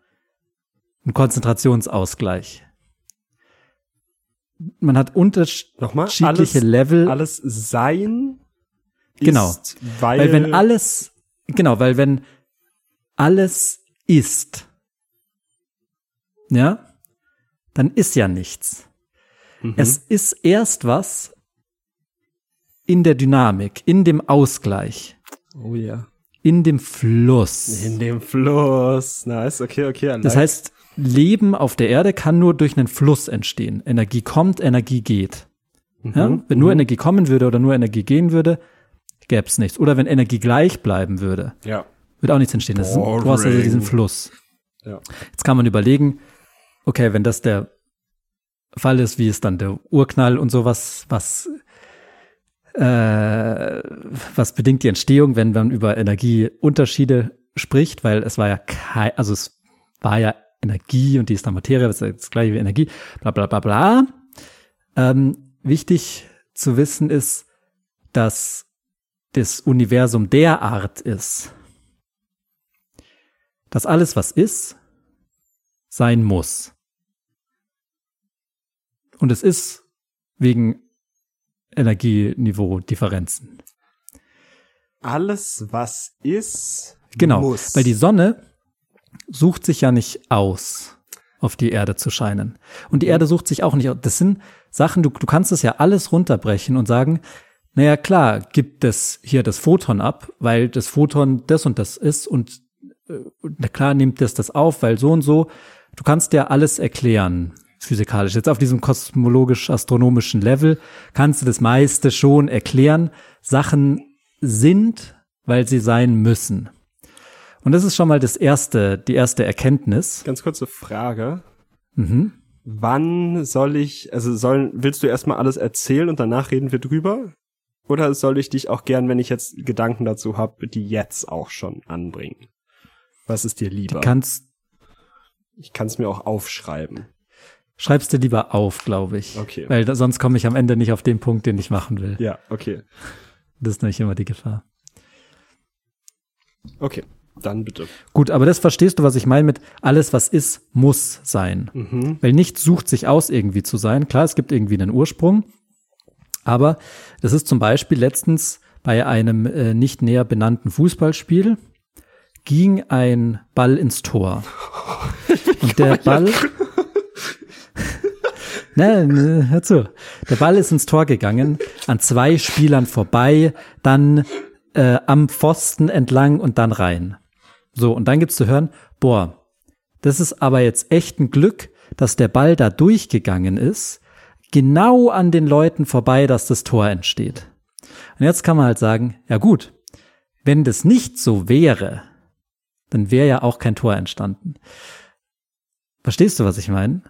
einen Konzentrationsausgleich. Man hat unterschiedliche alles, Level. alles Sein Genau. ist, weil, Weil wenn alles, genau, weil wenn alles ist, ja, dann ist ja nichts. Mhm. Es ist erst was in der Dynamik, in dem Ausgleich, Oh ja. in dem Fluss. In dem Fluss. Nice, okay, okay. I Das like. heißt, Leben auf der Erde kann nur durch einen Fluss entstehen. Energie kommt, Energie geht. Ja? Mhm, Wenn nur Energie kommen würde oder nur Energie gehen würde, gäbe es nichts. Oder wenn Energie gleich bleiben würde, Ja. würde auch nichts entstehen. Das ist, du hast also diesen Fluss. Ja. Jetzt kann man überlegen, okay, wenn das der Fall ist, wie ist dann der Urknall und sowas, was, äh, was bedingt die Entstehung, wenn man über Energieunterschiede spricht, weil es war ja kein, also es war ja Energie und die ist dann Materie, das ist das gleiche wie Energie, bla bla bla bla. Ähm, wichtig zu wissen ist, dass das Universum derart ist, dass alles, was ist, sein muss. Und es ist wegen Energieniveau-Differenzen. Alles, was ist, Genau, muss. weil die Sonne sucht sich ja nicht aus, auf die Erde zu scheinen. Und die Erde sucht sich auch nicht aus. Das sind Sachen, du, du kannst es ja alles runterbrechen und sagen, naja, klar, gibt es hier das Photon ab, weil das Photon das und das ist und äh, na klar nimmt das das auf, weil so und so. Du kannst ja alles erklären, physikalisch. Jetzt auf diesem kosmologisch-astronomischen Level kannst du das meiste schon erklären. Sachen sind, weil sie sein müssen. Und das ist schon mal das erste, die erste Erkenntnis. Ganz kurze Frage. Mhm. Wann soll ich, also sollen, willst du erstmal alles erzählen und danach reden wir drüber? Oder soll ich dich auch gern, wenn ich jetzt Gedanken dazu habe, die jetzt auch schon anbringen? Was ist dir lieber? Du kannst, ich kann es mir auch aufschreiben. schreib's dir lieber auf, glaube ich. Okay. Weil da, sonst komme ich am Ende nicht auf den Punkt, den ich machen will. Ja, okay. Das ist nämlich immer die Gefahr. Okay, dann bitte. Gut, aber das verstehst du, was ich meine mit alles, was ist, muss sein. Mhm. Weil nichts sucht sich aus, irgendwie zu sein. Klar, es gibt irgendwie einen Ursprung. Aber das ist zum Beispiel letztens bei einem äh, nicht näher benannten Fußballspiel ging ein Ball ins Tor. Und der Ball. Nein, ne, hör zu. Der Ball ist ins Tor gegangen, an zwei Spielern vorbei, dann äh, am Pfosten entlang und dann rein. So, und dann gibt's zu hören, boah, das ist aber jetzt echt ein Glück, dass der Ball da durchgegangen ist, genau an den Leuten vorbei, dass das Tor entsteht. Und jetzt kann man halt sagen, ja gut, wenn das nicht so wäre, dann wäre ja auch kein Tor entstanden. Verstehst du, was ich meine?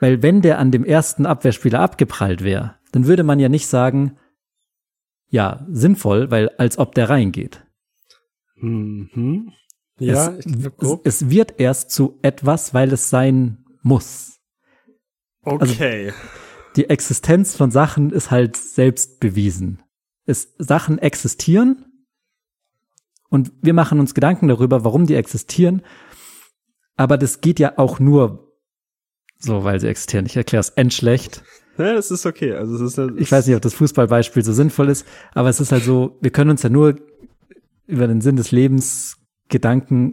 Weil wenn der an dem ersten Abwehrspieler abgeprallt wäre, dann würde man ja nicht sagen, ja, sinnvoll, weil als ob der reingeht. Mhm. Ja, es, es, es wird erst zu etwas, weil es sein muss. Okay. Die Existenz von Sachen ist halt selbst bewiesen. Es, Sachen existieren und wir machen uns Gedanken darüber, warum die existieren. Aber das geht ja auch nur so, weil sie existieren. Ich erkläre es endschlecht. ja, das ist okay. Also es ist eine, Ich weiß nicht, ob das Fußballbeispiel so sinnvoll ist, aber es ist halt so, wir können uns ja nur über den Sinn des Lebens Gedanken,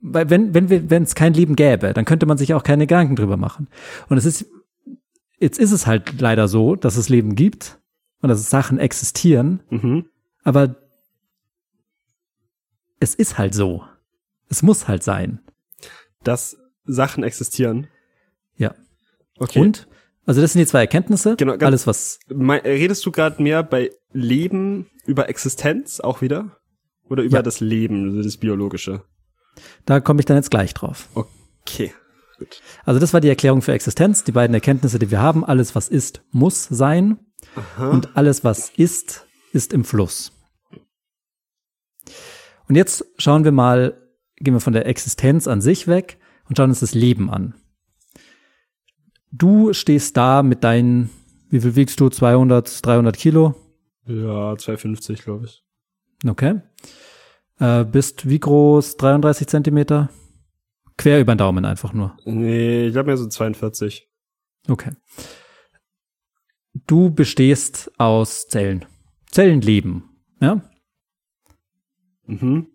weil wenn, wenn wir, wenn es kein Leben gäbe, dann könnte man sich auch keine Gedanken drüber machen. Und es ist, jetzt ist es halt leider so, dass es Leben gibt und dass es Sachen existieren, Mhm. aber es ist halt so. Es muss halt sein. dass Sachen existieren. Ja. Okay. Und? Also das sind die zwei Erkenntnisse. Genau, Alles, was Mei- redest du gerade mehr bei Leben über Existenz auch wieder? Oder über Ja. das Leben, also das Biologische? Da komme ich dann jetzt gleich drauf. Okay. Gut. Also das war die Erklärung für Existenz, die beiden Erkenntnisse, die wir haben. Alles, was ist, muss sein. Und alles, was ist, ist im Fluss. Und jetzt schauen wir mal, gehen wir von der Existenz an sich weg und schauen uns das Leben an. Du stehst da mit deinen, wie viel wiegst du? 200, 300 Kilo? Ja, 250, glaube ich. Okay. Äh, bist wie groß? 33 Zentimeter? Quer über den Daumen einfach nur. Nee, ich glaube mir so 42. Okay. Du bestehst aus Zellen. Zellen leben. Ja? Mhm.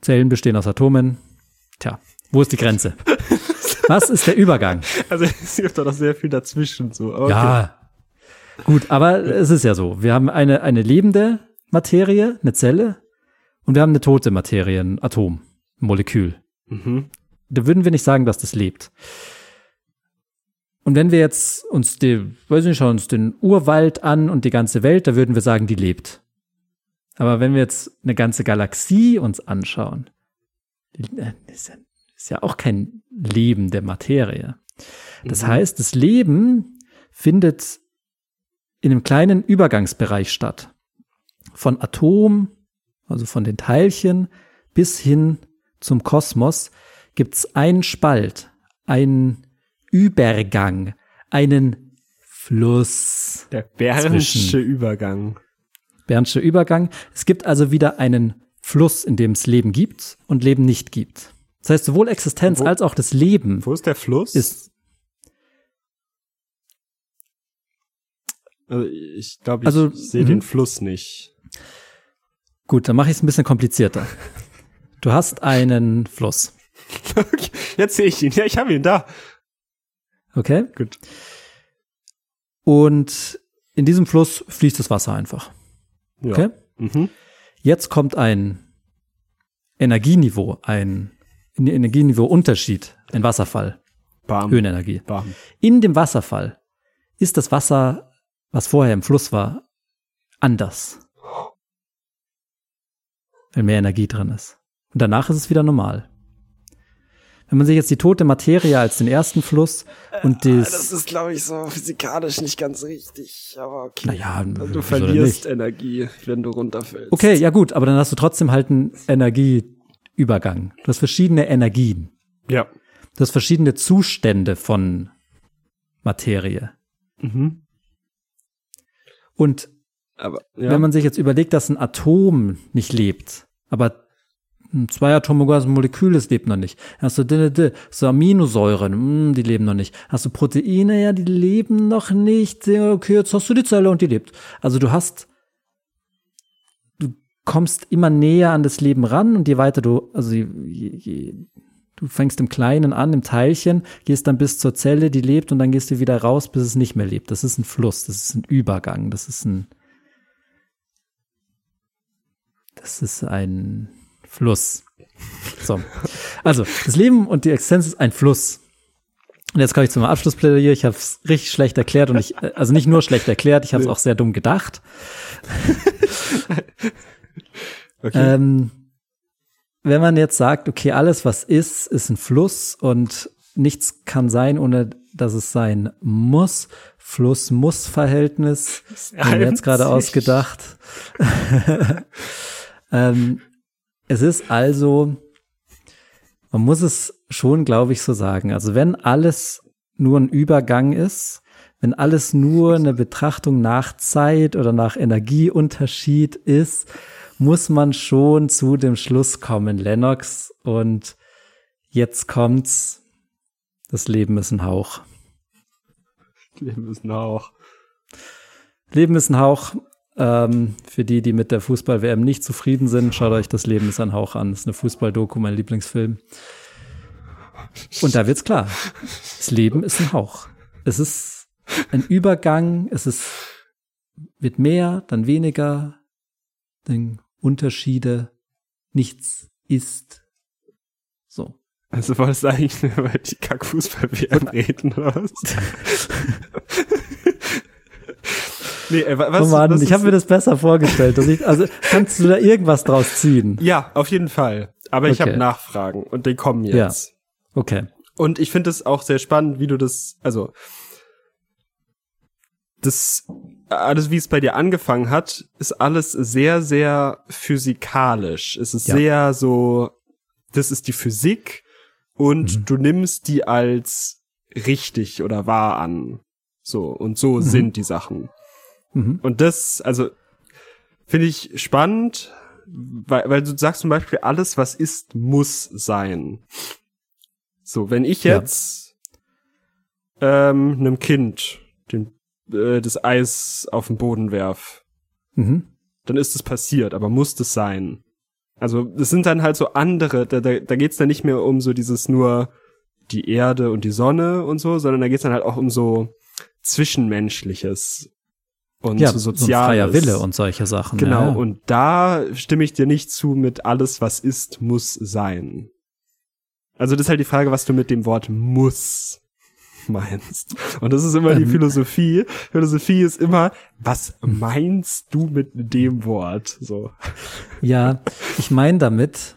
Zellen bestehen aus Atomen. Tja, wo ist die Grenze? Was ist der Übergang? Also es gibt doch noch sehr viel dazwischen so. Okay. Ja. Gut, aber es ist ja so. Wir haben eine, eine lebende Materie, eine Zelle, und wir haben eine tote Materie, ein Atom, ein Molekül. Mhm. da würden wir nicht sagen, dass das lebt. Und wenn wir jetzt uns die, weiß ich nicht, schauen uns den Urwald an und die ganze Welt, da würden wir sagen, die lebt. Aber wenn wir jetzt eine ganze Galaxie uns anschauen, äh, ist ja, ist ja auch kein Leben der Materie. Das Mhm. heißt, das Leben findet in einem kleinen Übergangsbereich statt. Von Atom, also von den Teilchen, bis hin zum Kosmos gibt's einen Spalt, einen Übergang, einen Fluss. Der Bernsche Übergang. Bernsche Übergang. Es gibt also wieder einen Fluss, in dem es Leben gibt und Leben nicht gibt. Das heißt, sowohl Existenz Wo- als auch das Leben Wo ist der Fluss? ist, also ich glaube, ich Also, sehe mhm. den Fluss nicht. Gut, dann mache ich es ein bisschen komplizierter. Du hast einen Fluss, Okay, Jetzt sehe ich ihn. Ja, ich habe ihn da. okay? Gut. Und in diesem Fluss fließt das Wasser einfach. Ja. Okay? Mhm. Jetzt kommt ein Energieniveau, ein Energieniveau-Unterschied, ein Wasserfall, Bam. Höhenenergie. Bam. In dem Wasserfall ist das Wasser, was vorher im Fluss war, anders. Weil mehr Energie drin ist. Und danach ist es wieder normal. Wenn man sich jetzt die tote Materie als den ersten Fluss und das, Das ist, glaube ich, so physikalisch nicht ganz richtig, aber okay. naja, Du wieso denn verlierst? Energie, wenn du runterfällst. Okay, ja gut, aber dann hast du trotzdem halt einen Energieübergang. Du hast verschiedene Energien. Ja. Du hast verschiedene Zustände von Materie. Mhm. Und Aber ja. wenn man sich jetzt überlegt, dass ein Atom nicht lebt, aber ein zweiatomiges Molekül, das lebt noch nicht. Hast du d- d- so Aminosäuren, mm, die leben noch nicht. Hast du Proteine, ja, die leben noch nicht. Okay, jetzt hast du die Zelle und die lebt. Also du hast, du kommst immer näher an das Leben ran und je weiter du, also je, je, du fängst im Kleinen an, im Teilchen, gehst dann bis zur Zelle, die lebt und dann gehst du wieder raus, bis es nicht mehr lebt. Das ist ein Fluss, das ist ein Übergang, das ist ein, das ist ein Fluss. So. Also, das Leben und die Existenz ist ein Fluss. Und jetzt komme ich zum Abschlussplädoyer. Ich habe es richtig schlecht erklärt und ich, äh, also nicht nur schlecht erklärt, ich habe es auch sehr dumm gedacht. okay. Ähm, wenn man jetzt sagt, okay, alles was ist, ist ein Fluss und nichts kann sein, ohne dass es sein muss. Fluss-Muss-Verhältnis. Jetzt gerade ausgedacht. ähm, Es ist also, man muss es schon, glaube ich, so sagen. Also wenn alles nur ein Übergang ist, wenn alles nur eine Betrachtung nach Zeit oder nach Energieunterschied ist, muss man schon zu dem Schluss kommen, Lennox. Und jetzt kommt's. Das Leben ist ein Hauch. Leben ist ein Hauch. Leben ist ein Hauch. Ähm, für die, die mit der Fußball-WM nicht zufrieden sind, schaut euch das Leben ist ein Hauch an. Das ist eine Fußball-Doku, mein Lieblingsfilm. Und da wird's klar. Das Leben ist ein Hauch. Es ist ein Übergang, es ist, wird mehr, dann weniger, dann Unterschiede, nichts ist. So. Also wolltest du eigentlich nur über die Kackfußball-WM reden, oder was? nee, äh, was, oh Mann, was ich habe mir das besser vorgestellt. Ich, also kannst du da irgendwas draus ziehen? Ja, auf jeden Fall. Aber ich okay. habe Nachfragen und die kommen jetzt. Ja. Okay. Und ich finde es auch sehr spannend, wie du das, also das alles, wie es bei dir angefangen hat, ist alles sehr, sehr physikalisch. Es ist ja. sehr so, das ist die Physik und mhm. du nimmst die als richtig oder wahr an. So, und so mhm. sind die Sachen. Mhm. Und das, also, finde ich spannend, weil, weil du sagst zum Beispiel, alles, was ist, muss sein. So, wenn ich jetzt ja. ähm, einem Kind den, äh, das Eis auf den Boden werf, mhm. dann ist es passiert, aber muss das sein? Also das sind dann halt so andere, da, da, da geht's dann nicht mehr um so dieses nur die Erde und die Sonne und so, sondern da geht's dann halt auch um so Zwischenmenschliches und ja, so Soziales. So freier Wille und solche Sachen. Genau, ja. und da stimme ich dir nicht zu mit alles, was ist, muss sein. Also das ist halt die Frage, was du mit dem Wort muss meinst. Und das ist immer die ähm. Philosophie. Philosophie ist immer, was meinst du mit dem Wort? So. Ja, ich meine damit.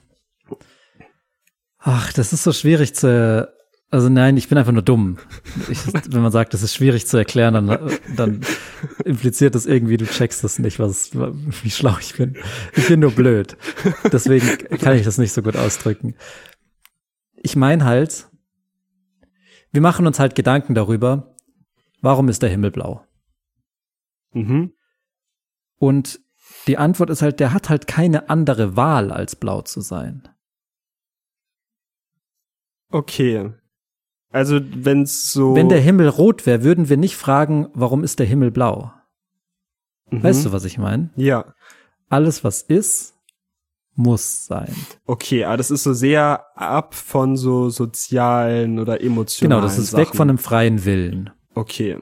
Ach, das ist so schwierig zu. Also nein, ich bin einfach nur dumm. Ich, wenn man sagt, das ist schwierig zu erklären, dann, dann impliziert das irgendwie, du checkst das nicht, was, wie schlau ich bin. Ich bin nur blöd. Deswegen kann ich das nicht so gut ausdrücken ich meine halt, wir machen uns halt Gedanken darüber, warum ist der Himmel blau? Mhm. Und die Antwort ist halt, der hat halt keine andere Wahl, als blau zu sein. Okay. Also, wenn's so. Wenn der Himmel rot wäre, würden wir nicht fragen, warum ist der Himmel blau? Mhm. Weißt du, was ich meine? Ja. Alles, was ist, muss sein. Okay, aber das ist so sehr ab von so sozialen oder emotionalen Genau, das ist Sachen. weg von einem freien Willen. Okay.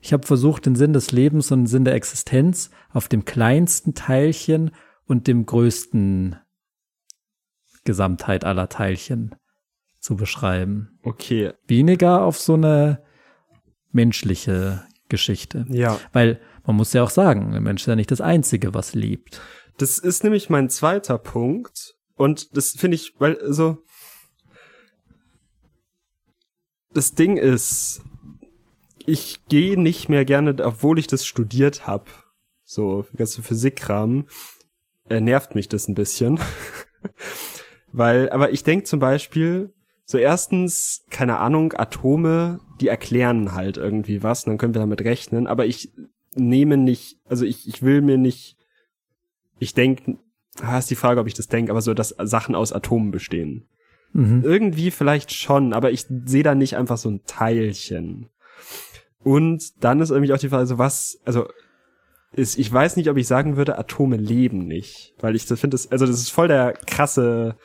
Ich habe versucht, den Sinn des Lebens und den Sinn der Existenz auf dem kleinsten Teilchen und dem größten Gesamtheit aller Teilchen zu beschreiben. Okay. Weniger auf so eine menschliche Geschichte. Ja. Weil man muss ja auch sagen, der Mensch ist ja nicht das Einzige, was liebt. Das ist nämlich mein zweiter Punkt. Und das finde ich, weil, so. Das Ding ist, ich gehe nicht mehr gerne, obwohl ich das studiert habe. So, ganze Physikkram, äh, nervt mich das ein bisschen. weil, aber ich denke zum Beispiel, so erstens, keine Ahnung, Atome, die erklären halt irgendwie was, dann können wir damit rechnen, aber ich nehme nicht, also ich, ich will mir nicht ich denke, ah, ist die Frage, ob ich das denke, aber so, dass Sachen aus Atomen bestehen. Mhm. Irgendwie vielleicht schon, aber ich sehe da nicht einfach so ein Teilchen. Und dann ist irgendwie auch die Frage, also was, also ist, ich weiß nicht, ob ich sagen würde, Atome leben nicht, weil ich das finde, das, also das ist voll der krasse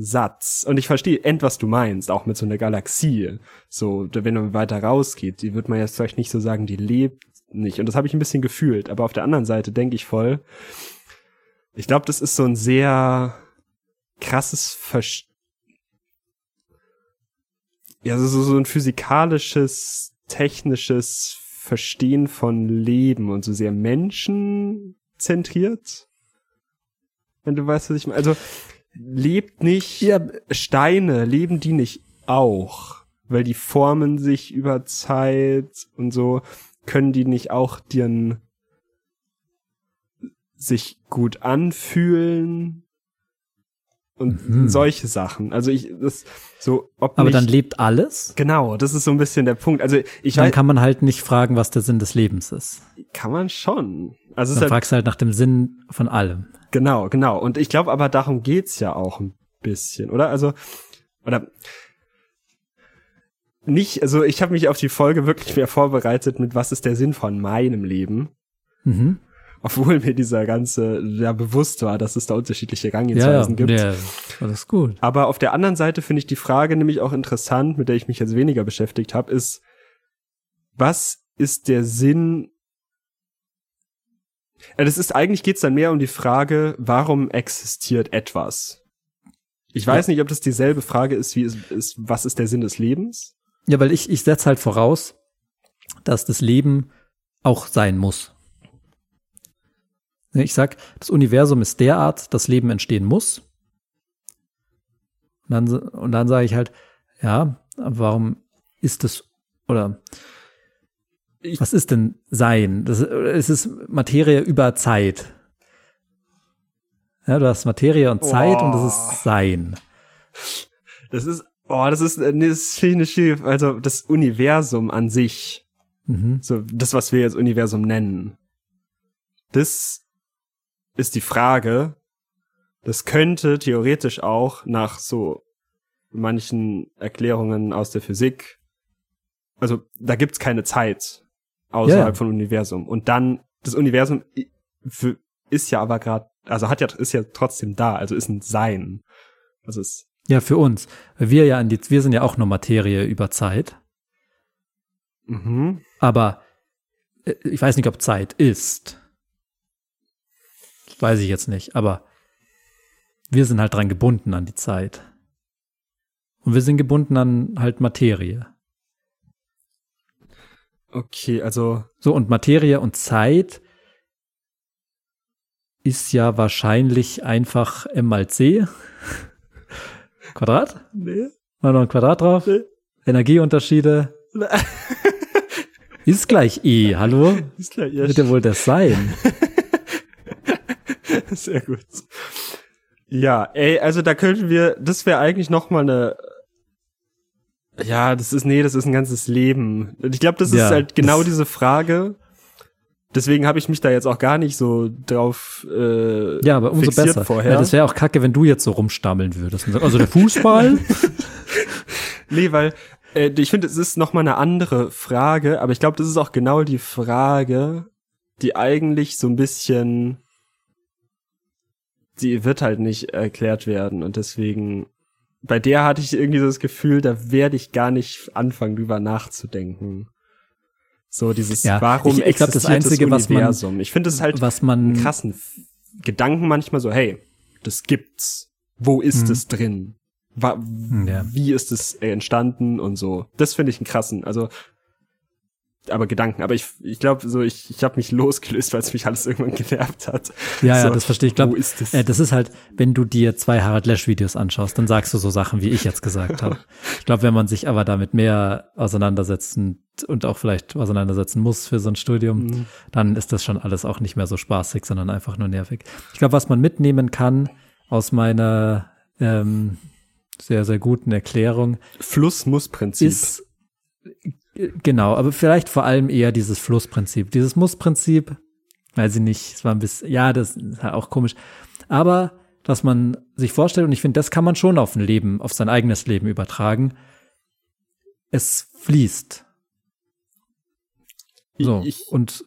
Satz. Und ich verstehe end, was du meinst, auch mit so einer Galaxie. So, wenn man weiter rausgeht, die wird man jetzt vielleicht nicht so sagen, die lebt nicht. Und das habe ich ein bisschen gefühlt. Aber auf der anderen Seite denke ich voll, ich glaube, das ist so ein sehr krasses Verst ja, so, so ein physikalisches, technisches Verstehen von Leben und so sehr menschenzentriert. Wenn du weißt, was ich meine. Also, lebt nicht ja. Steine, leben die nicht auch? Weil die formen sich über Zeit und so. Können die nicht auch dir sich gut anfühlen. und Mhm. solche Sachen. Also ich das so ob Aber dann lebt alles. genau, das ist so ein bisschen der Punkt. Also ich Dann weiß, kann man halt nicht fragen, was der Sinn des Lebens ist. kann man schon. Also ist halt, fragst du halt nach dem Sinn von allem. genau, genau. Und ich glaube, aber darum geht's ja auch ein bisschen, oder? Also oder nicht. Also ich habe mich auf die Folge wirklich mehr vorbereitet mit was ist der Sinn von meinem Leben. Mhm. Obwohl mir dieser ganze ja bewusst war, dass es da unterschiedliche Ja, ja, Herangehensweisen gibt. ja, alles gut. Aber auf der anderen Seite finde ich die Frage nämlich auch interessant, mit der ich mich jetzt weniger beschäftigt habe, ist, was ist der Sinn? Ja, das ist eigentlich geht's dann mehr um die Frage, warum existiert etwas? Ich weiß nicht, ob das dieselbe Frage ist, wie ist, ist, was ist der Sinn des Lebens? Ja, weil ich, ich setze halt voraus, dass das Leben auch sein muss. Ich sag, das Universum ist derart, dass Leben entstehen muss. Und dann, und dann sage ich halt, ja, warum ist es, oder Ich- was ist denn Sein? Das, es ist Materie über Zeit. Ja, du hast Materie und Zeit und das ist Sein. Das ist, oh, das ist, äh, nee, das finde ich schwierig. Also das Universum an sich, Mhm. so das, was wir jetzt Universum nennen, das ist die Frage. Das könnte theoretisch auch nach so manchen Erklärungen aus der Physik, also da gibt's keine Zeit außerhalb ja. von Universum. Und dann das Universum ist ja aber gerade, also hat ja ist ja trotzdem da, also ist ein Sein. Also es Ja, für uns. Wir ja an die, wir sind ja auch nur Materie über Zeit. mhm. Aber äh, ich weiß nicht, ob Zeit ist. Das weiß ich jetzt nicht. Aber wir sind halt dran gebunden an die Zeit. Und wir sind gebunden an halt Materie. Okay, also So, und Materie und Zeit ist ja wahrscheinlich einfach M mal C. Quadrat? nee. Mal noch ein Quadrat drauf. Nee. Energieunterschiede. Ist gleich E, hallo? Ist klar, ja, Wird ja wohl das sein. Sehr gut. Ja, ey, also da könnten wir, das wäre eigentlich noch mal eine Ja, das ist nee, das ist ein ganzes Leben. Ich glaube, das Ja. ist halt genau diese Frage. Deswegen habe ich mich da jetzt auch gar nicht so drauf äh, Ja, aber umso besser. vorher. Ja, das wäre auch kacke, wenn du jetzt so rumstammeln würdest. Also der Fußball? Nee, weil äh, ich finde, es ist noch mal eine andere Frage, aber ich glaube, das ist auch genau die Frage, die eigentlich so ein bisschen die wird halt nicht erklärt werden und deswegen bei der hatte ich irgendwie so das Gefühl, da werde ich gar nicht anfangen drüber nachzudenken. So dieses Ja, warum ich- ich glaub, das Einzige, was man- Universum? ich finde es halt was man einen krassen Gedanken manchmal so, hey, das gibt's. Wo ist Mhm. es drin? Wa Ja. Wie ist es entstanden und so? Das finde ich einen krassen, also aber Gedanken. Aber ich, ich glaube, so ich, ich habe mich losgelöst, weil es mich alles irgendwann genervt hat. Ja, so, ja, das verstehe ich. Glaube, ist es? äh, das ist halt, wenn du dir zwei Harald Lesch Videos anschaust, dann sagst du so Sachen, wie ich jetzt gesagt habe. Ich glaube, wenn man sich aber damit mehr auseinandersetzen und auch vielleicht auseinandersetzen muss für so ein Studium, Mhm. dann ist das schon alles auch nicht mehr so spaßig, sondern einfach nur nervig. Ich glaube, was man mitnehmen kann aus meiner ähm, sehr, sehr guten Erklärung, Fluss-Muss-Prinzip. ist äh, genau, aber vielleicht vor allem eher dieses Flussprinzip. Dieses Muss-Prinzip, weiß ich nicht, es war ein bisschen, ja, das ist halt auch komisch. Aber dass man sich vorstellt, und ich finde, das kann man schon auf ein Leben, auf sein eigenes Leben übertragen. Es fließt. So. Ich- und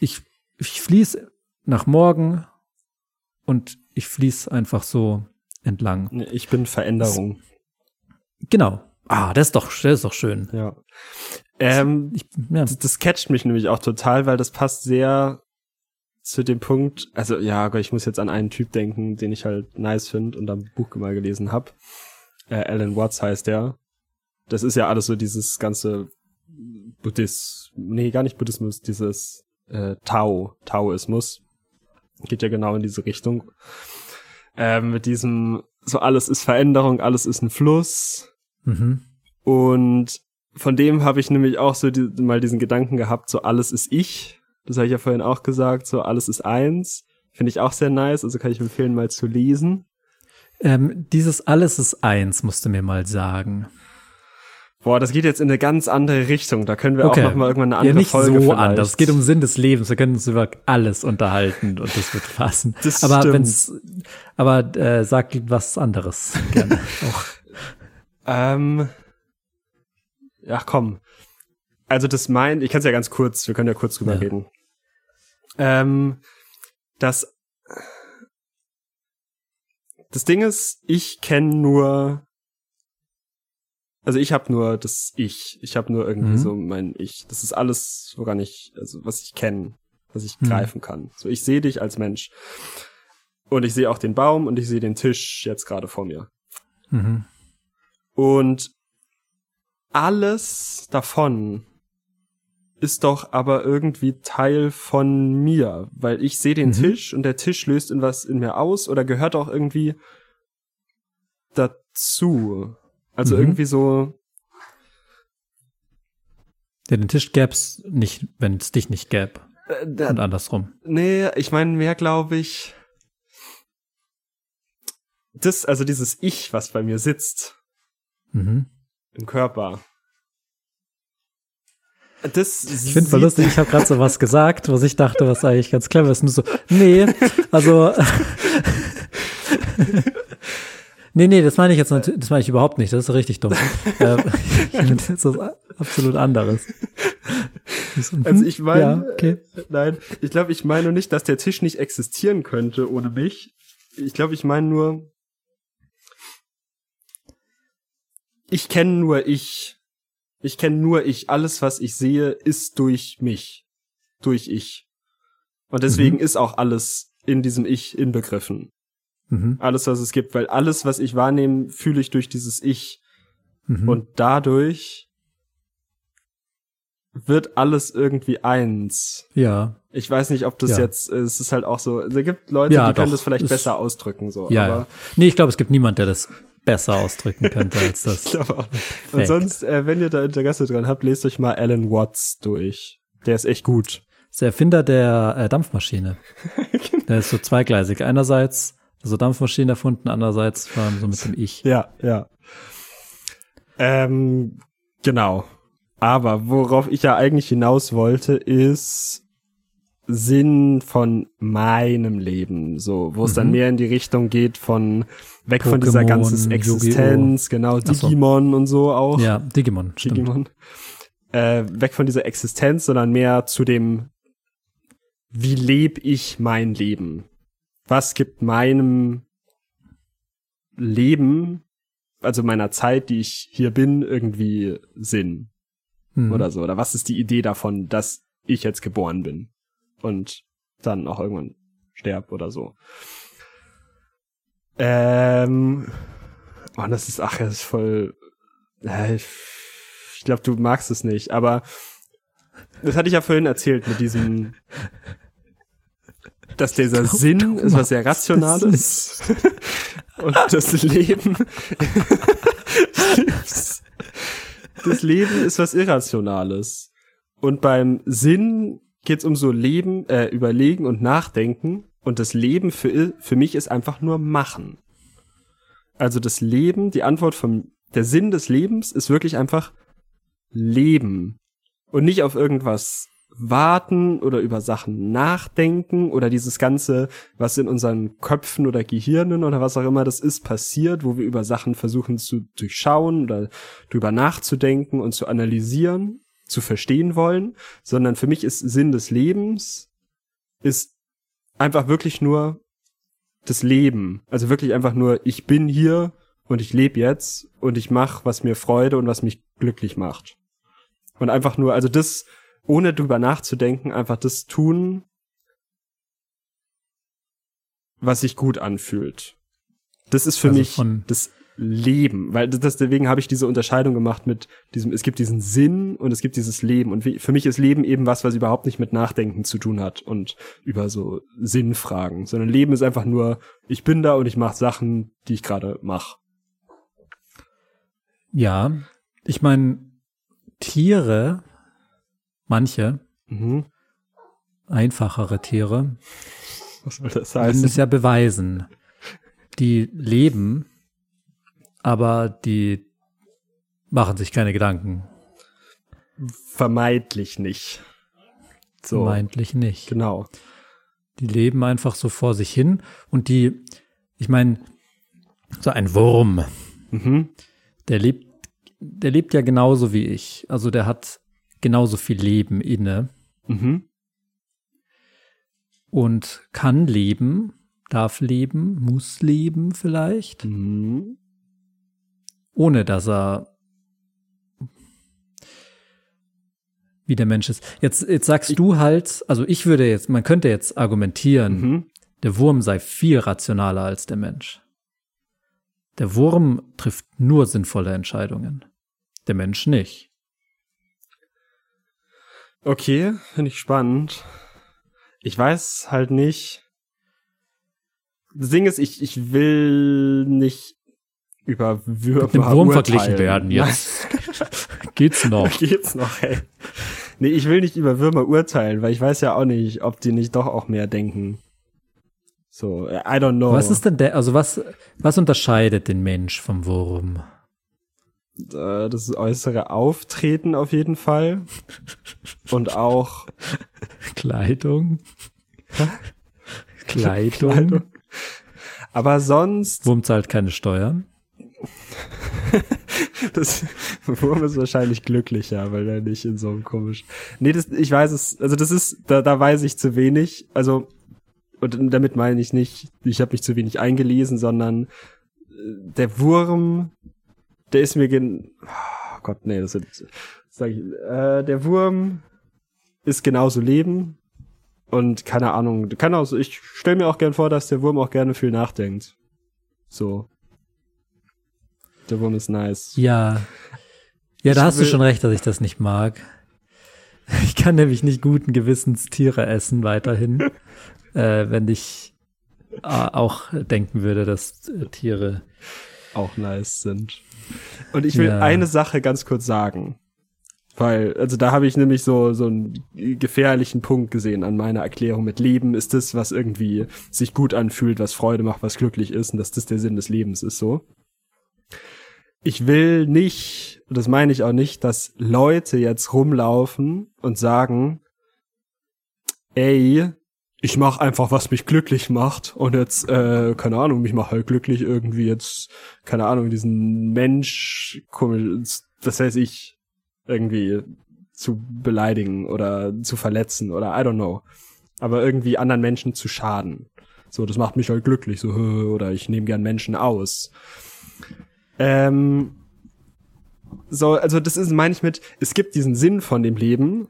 ich, ich fließe nach morgen und ich fließe einfach so entlang. ich bin Veränderung. Genau. Ah, das ist doch, das ist doch schön. Ja. Ähm, Ich, ja. das, das catcht mich nämlich auch total, weil das passt sehr zu dem Punkt, also ja, ich muss jetzt an einen Typ denken, den ich halt nice finde und am Buch mal gelesen hab. Äh, Alan Watts heißt der. Das ist ja alles so dieses ganze Buddhist, nee, gar nicht Buddhismus, dieses äh, Tao, Taoismus. Geht ja genau in diese Richtung. Ähm, mit diesem, so alles ist Veränderung, alles ist ein Fluss. Mhm. Und von dem habe ich nämlich auch so die, mal diesen Gedanken gehabt, so alles ist ich. Das habe ich ja vorhin auch gesagt, so alles ist eins. Finde ich auch sehr nice, also kann ich empfehlen, mal zu lesen. Ähm, dieses Alles ist eins, musst du mir mal sagen. Boah, das geht jetzt in eine ganz andere Richtung. Da können wir Okay. auch noch mal irgendwann eine andere ja, nicht Folge so vielleicht. anders. Es geht um Sinn des Lebens. Wir können uns über alles unterhalten und das wird passen. Das aber stimmt. wenn's, aber äh, sag was anderes gerne. auch. Ähm, ja, komm. Also das mein, ich kann es ja ganz kurz, wir können ja kurz drüber Ja. reden. Ähm, das das Ding ist, ich kenne nur also ich habe nur das Ich, ich habe nur irgendwie Mhm. so mein Ich. Das ist alles, woran ich, also was ich kenne, was ich Mhm. greifen kann. So, ich sehe dich als Mensch. Und ich sehe auch den Baum und ich sehe den Tisch jetzt gerade vor mir. Mhm. Und alles davon ist doch aber irgendwie Teil von mir, weil ich sehe den Mhm. Tisch und der Tisch löst in was in mir aus oder gehört auch irgendwie dazu. Also Mhm. irgendwie so, Ja, den Tisch gäb's nicht, wenn es dich nicht gäbe. äh, da, Und andersrum. nee, ich meine mehr glaube ich, das, also dieses Ich, was bei mir sitzt Mhm. Im Körper. Das Ich finde voll lustig, ich habe gerade so was gesagt, was ich dachte, was eigentlich ganz clever ist. Nur so, nee, also Nee, nee, das meine ich jetzt natürlich, das meine ich überhaupt nicht, das ist richtig dumm. äh, ich meine, das ist was absolut anderes. So, Also hm, ich meine, ja, okay. nein, ich glaube, ich meine nicht, dass der Tisch nicht existieren könnte ohne mich. Ich glaube, ich meine nur, ich kenne nur ich. Ich kenne nur ich. Alles, was ich sehe, ist durch mich. Durch ich. Und deswegen Mhm. ist auch alles in diesem Ich inbegriffen. Mhm. Alles, was es gibt, weil alles, was ich wahrnehme, fühle ich durch dieses Ich. Mhm. Und dadurch wird alles irgendwie eins. ja, Ich weiß nicht, ob das Ja. jetzt, äh, es ist halt auch so, es gibt Leute, Ja, die können doch. das vielleicht Ist- besser ausdrücken, so. ja, aber ja. Nee, ich glaube, es gibt niemand, der das besser ausdrücken könnte als ich das. glaube auch. Und sonst, äh, wenn ihr da Interesse dran habt, lest euch mal Alan Watts durch. Der ist echt gut. ist der Erfinder der äh, Dampfmaschine. Der ist so zweigleisig. Einerseits so Dampfmaschinen erfunden, andererseits vor allem so mit dem Ich. Ja, ja. Ähm, genau. Aber worauf ich ja eigentlich hinaus wollte, ist Sinn von meinem Leben, so, wo es dann Mhm. mehr in die Richtung geht von weg von dieser ganzen! Existenz, genau, Ach so. Digimon und so auch. Ja, Digimon. Digimon. Äh, weg von dieser Existenz, sondern mehr zu dem, wie lebe ich mein Leben? Was gibt meinem Leben, also meiner Zeit, die ich hier bin, irgendwie Sinn? Mhm. Oder so. Oder was ist die Idee davon, dass ich jetzt geboren bin? Und dann auch irgendwann sterb oder so. Ähm, Mann, das ist, ach, das ist voll, äh, ich glaube, du magst es nicht, aber das hatte ich ja vorhin erzählt mit diesem, dass dieser glaub, Sinn ist was sehr Rationales und das Leben, das Leben ist was Irrationales. Und beim Sinn geht's um so Leben, äh, Überlegen und Nachdenken. Und das Leben für, für mich ist einfach nur machen. Also das Leben, die Antwort vom, der Sinn des Lebens ist wirklich einfach Leben. Und nicht auf irgendwas warten oder über Sachen nachdenken oder dieses Ganze, was in unseren Köpfen oder Gehirnen oder was auch immer das ist, passiert, wo wir über Sachen versuchen zu durchschauen oder drüber nachzudenken und zu analysieren, zu verstehen wollen, sondern für mich ist Sinn des Lebens ist einfach wirklich nur das Leben. Also wirklich einfach nur, ich bin hier und ich lebe jetzt und ich mache, was mir Freude und was mich glücklich macht. Und einfach nur, also das, ohne drüber nachzudenken, einfach das tun, was sich gut anfühlt. Das ist für Also mich von- das Leben, weil das, deswegen habe ich diese Unterscheidung gemacht mit diesem, es gibt diesen Sinn und es gibt dieses Leben und für mich ist Leben eben was, was überhaupt nicht mit Nachdenken zu tun hat und über so Sinnfragen, sondern Leben ist einfach nur, ich bin da und ich mache Sachen, die ich gerade mache. Ja, ich meine, Tiere, manche, Mhm. einfachere Tiere, Was soll das heißen? es ja beweisen. die leben, aber die machen sich keine Gedanken. Vermeintlich nicht. So. Vermeintlich nicht. Genau. Die leben einfach so vor sich hin und die, ich meine, so ein Wurm, Mhm. der lebt, der lebt ja genauso wie ich. Also der hat genauso viel Leben inne Mhm. und kann leben, darf leben, muss leben vielleicht, Mhm. Ohne dass er wie der Mensch ist. Jetzt, jetzt sagst du halt, also ich würde jetzt, man könnte jetzt argumentieren, Mhm. der Wurm sei viel rationaler als der Mensch. Der Wurm trifft nur sinnvolle Entscheidungen. Der Mensch nicht. Okay, finde ich spannend. Ich weiß halt nicht. Das Ding ist, ich, ich will nicht über Würmer Mit dem Wurm verglichen werden jetzt. Geht's noch? Geht's noch, ey. Nee, ich will nicht über Würmer urteilen, weil ich weiß ja auch nicht, ob die nicht doch auch mehr denken. So, I don't know. Was ist denn der, also was, was unterscheidet den Mensch vom Wurm? Das äußere Auftreten auf jeden Fall. Und auch Kleidung? Kleidung? Kleidung. Aber sonst, Wurm zahlt keine Steuern. das Wurm ist wahrscheinlich glücklicher, weil er nicht in so einem komisch. Nee, das, ich weiß es, also das ist, da, da weiß ich zu wenig. Also, und damit meine ich nicht, ich habe mich zu wenig eingelesen, sondern äh, der Wurm, der ist mir gen. Oh Gott, nee, das ist, sag ich, äh, der Wurm ist genauso Leben und keine Ahnung, kann auch ich stelle mir auch gern vor, dass der Wurm auch gerne viel nachdenkt. So. Der Wurm ist nice. Ja. Ja, da Ich hast du schon recht, dass ich das nicht mag. Ich kann nämlich nicht guten Gewissens Tiere essen weiterhin, äh, wenn ich äh, auch denken würde, dass äh, Tiere auch nice sind. Und ich will Ja. eine Sache ganz kurz sagen. Weil, also da habe ich nämlich so, so einen gefährlichen Punkt gesehen an meiner Erklärung mit Leben ist das, was irgendwie sich gut anfühlt, was Freude macht, was glücklich ist und dass das der Sinn des Lebens ist so. Ich will nicht, das meine ich auch nicht, dass Leute jetzt rumlaufen und sagen, ey, ich mache einfach, was mich glücklich macht und jetzt, äh, keine Ahnung, mich macht halt glücklich irgendwie jetzt, keine Ahnung, diesen Mensch, was weiß ich, irgendwie zu beleidigen oder zu verletzen oder I don't know. Aber irgendwie anderen Menschen zu schaden. So, das macht mich halt glücklich, so, oder ich nehme gern Menschen aus. Ähm, so, also das ist, meine ich mit, es gibt diesen Sinn von dem Leben,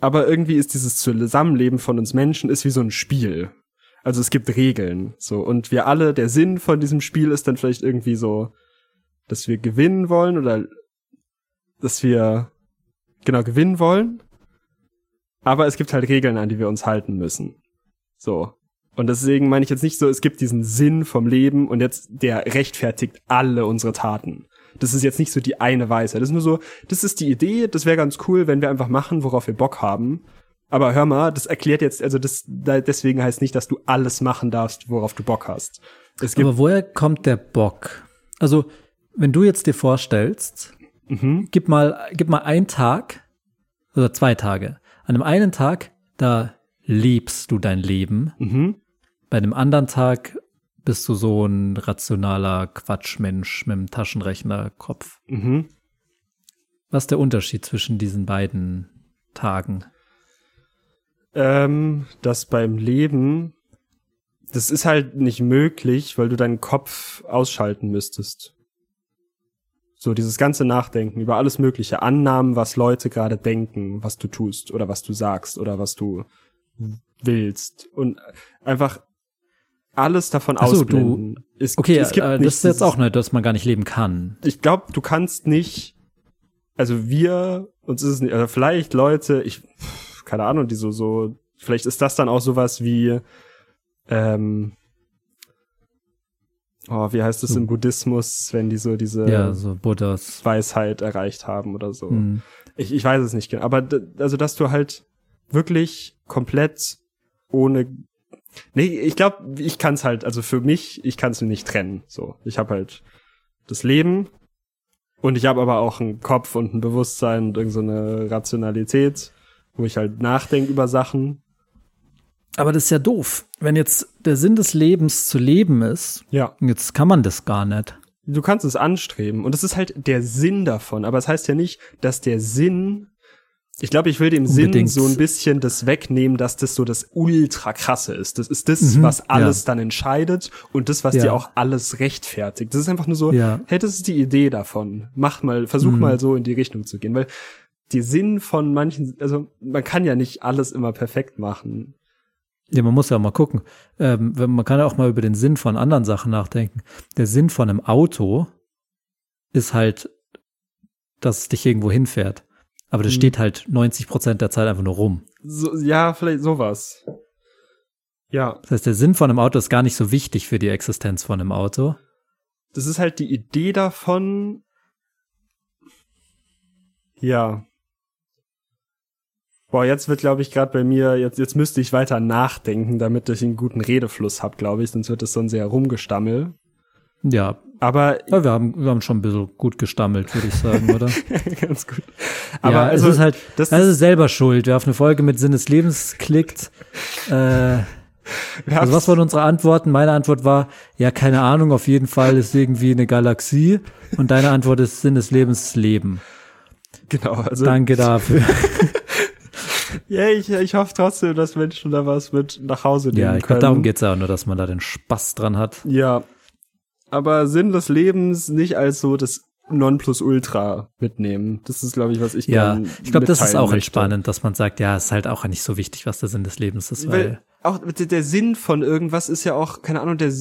aber irgendwie ist dieses Zusammenleben von uns Menschen ist wie so ein Spiel. Also es gibt Regeln, so und wir alle, der Sinn von diesem Spiel ist dann vielleicht irgendwie so, dass wir gewinnen wollen oder dass wir genau gewinnen wollen. Aber es gibt halt Regeln, an die wir uns halten müssen. So. Und deswegen meine ich jetzt nicht so, es gibt diesen Sinn vom Leben und jetzt der rechtfertigt alle unsere Taten. Das ist jetzt nicht so die eine Weisheit. Das ist nur so, das ist die Idee, das wäre ganz cool, wenn wir einfach machen, worauf wir Bock haben. Aber hör mal, das erklärt jetzt, also das, da- deswegen heißt nicht, dass du alles machen darfst, worauf du Bock hast. Es gibt, Aber woher kommt der Bock? Also, wenn du jetzt dir vorstellst, Mhm. gib mal, gib mal einen Tag oder zwei Tage. An einem einen Tag, da lebst du dein Leben. Mhm. Bei einem anderen Tag bist du so ein rationaler Quatschmensch mit einem Taschenrechnerkopf. mhm. Was ist der Unterschied zwischen diesen beiden Tagen? ähm, dass beim Leben, das ist halt nicht möglich, weil du deinen Kopf ausschalten müsstest. So dieses ganze Nachdenken über alles Mögliche, Annahmen, was Leute gerade denken, was du tust oder was du sagst oder was du willst und einfach alles davon Ach so, ausblenden. Es, Okay, es gibt äh, das ist jetzt auch nicht, dass man gar nicht leben kann. ich glaube, du kannst nicht, also wir, uns ist es nicht, also vielleicht Leute, ich, keine Ahnung, die so, so, vielleicht ist das dann auch sowas wie, ähm, oh, wie heißt es im Buddhismus, wenn die so diese Ja, so Buddhas. Weisheit erreicht haben oder so. Hm. Ich, ich weiß es nicht genau, aber also, dass du halt wirklich komplett ohne, Nee, ich glaube, ich kann es halt, also für mich, ich kann es nicht trennen. So, ich habe halt das Leben und ich habe aber auch einen Kopf und ein Bewusstsein und irgendeine so Rationalität, wo ich halt nachdenke über Sachen. Aber das ist ja doof. Wenn jetzt der Sinn des Lebens zu leben ist, Ja. jetzt kann man das gar nicht. Du kannst es anstreben und das ist halt der Sinn davon, aber es heißt ja nicht, dass der Sinn ich glaube, ich will dem Unbedingt. Sinn so ein bisschen das wegnehmen, dass das so das ultra krasse ist. Das ist das, Mhm, was alles ja. dann entscheidet und das, was Ja. dir auch alles rechtfertigt. Das ist einfach nur so, Ja. hey, das ist die Idee davon. Mach mal, versuch Mhm. mal so in die Richtung zu gehen, weil die Sinn von manchen, also man kann ja nicht alles immer perfekt machen. Ja, man muss ja auch mal gucken. Ähm, man kann ja auch mal über den Sinn von anderen Sachen nachdenken. Der Sinn von einem Auto ist halt, dass es dich irgendwo hinfährt. Aber das Mhm. steht halt 90 Prozent der Zeit einfach nur rum. So, ja, vielleicht sowas. Ja, Das heißt, der Sinn von einem Auto ist gar nicht so wichtig für die Existenz von einem Auto. das ist halt die Idee davon. Ja. Boah, jetzt wird, glaube ich, gerade bei mir, jetzt, jetzt müsste ich weiter nachdenken, damit ich einen guten Redefluss hab, glaube ich, sonst wird es so ein sehr rumgestammel. Ja, Aber ja wir, haben, wir haben schon ein bisschen gut gestammelt, würde ich sagen, oder? ganz gut. Aber ja, also, es ist halt, das das ist- selber schuld. Wer auf eine Folge mit Sinn des Lebens klickt, äh, also was waren unsere Antworten? Meine Antwort war, ja, keine Ahnung, auf jeden Fall ist irgendwie eine Galaxie. Und deine Antwort ist Sinn des Lebens Leben. genau, also, Danke dafür. ja, ich, ich hoffe trotzdem, dass Menschen da was mit nach Hause nehmen ja, ich glaube, darum geht's ja auch nur, dass man da den Spaß dran hat. Ja. Aber Sinn des Lebens nicht als so das Nonplusultra mitnehmen. Das ist, glaube ich, was ich Ja, ich glaube, das ist auch möchte. entspannend, dass man sagt, ja, ist halt auch nicht so wichtig, was der Sinn des Lebens ist, Weil weil, auch der, Sinn von irgendwas ist ja auch, keine Ahnung, der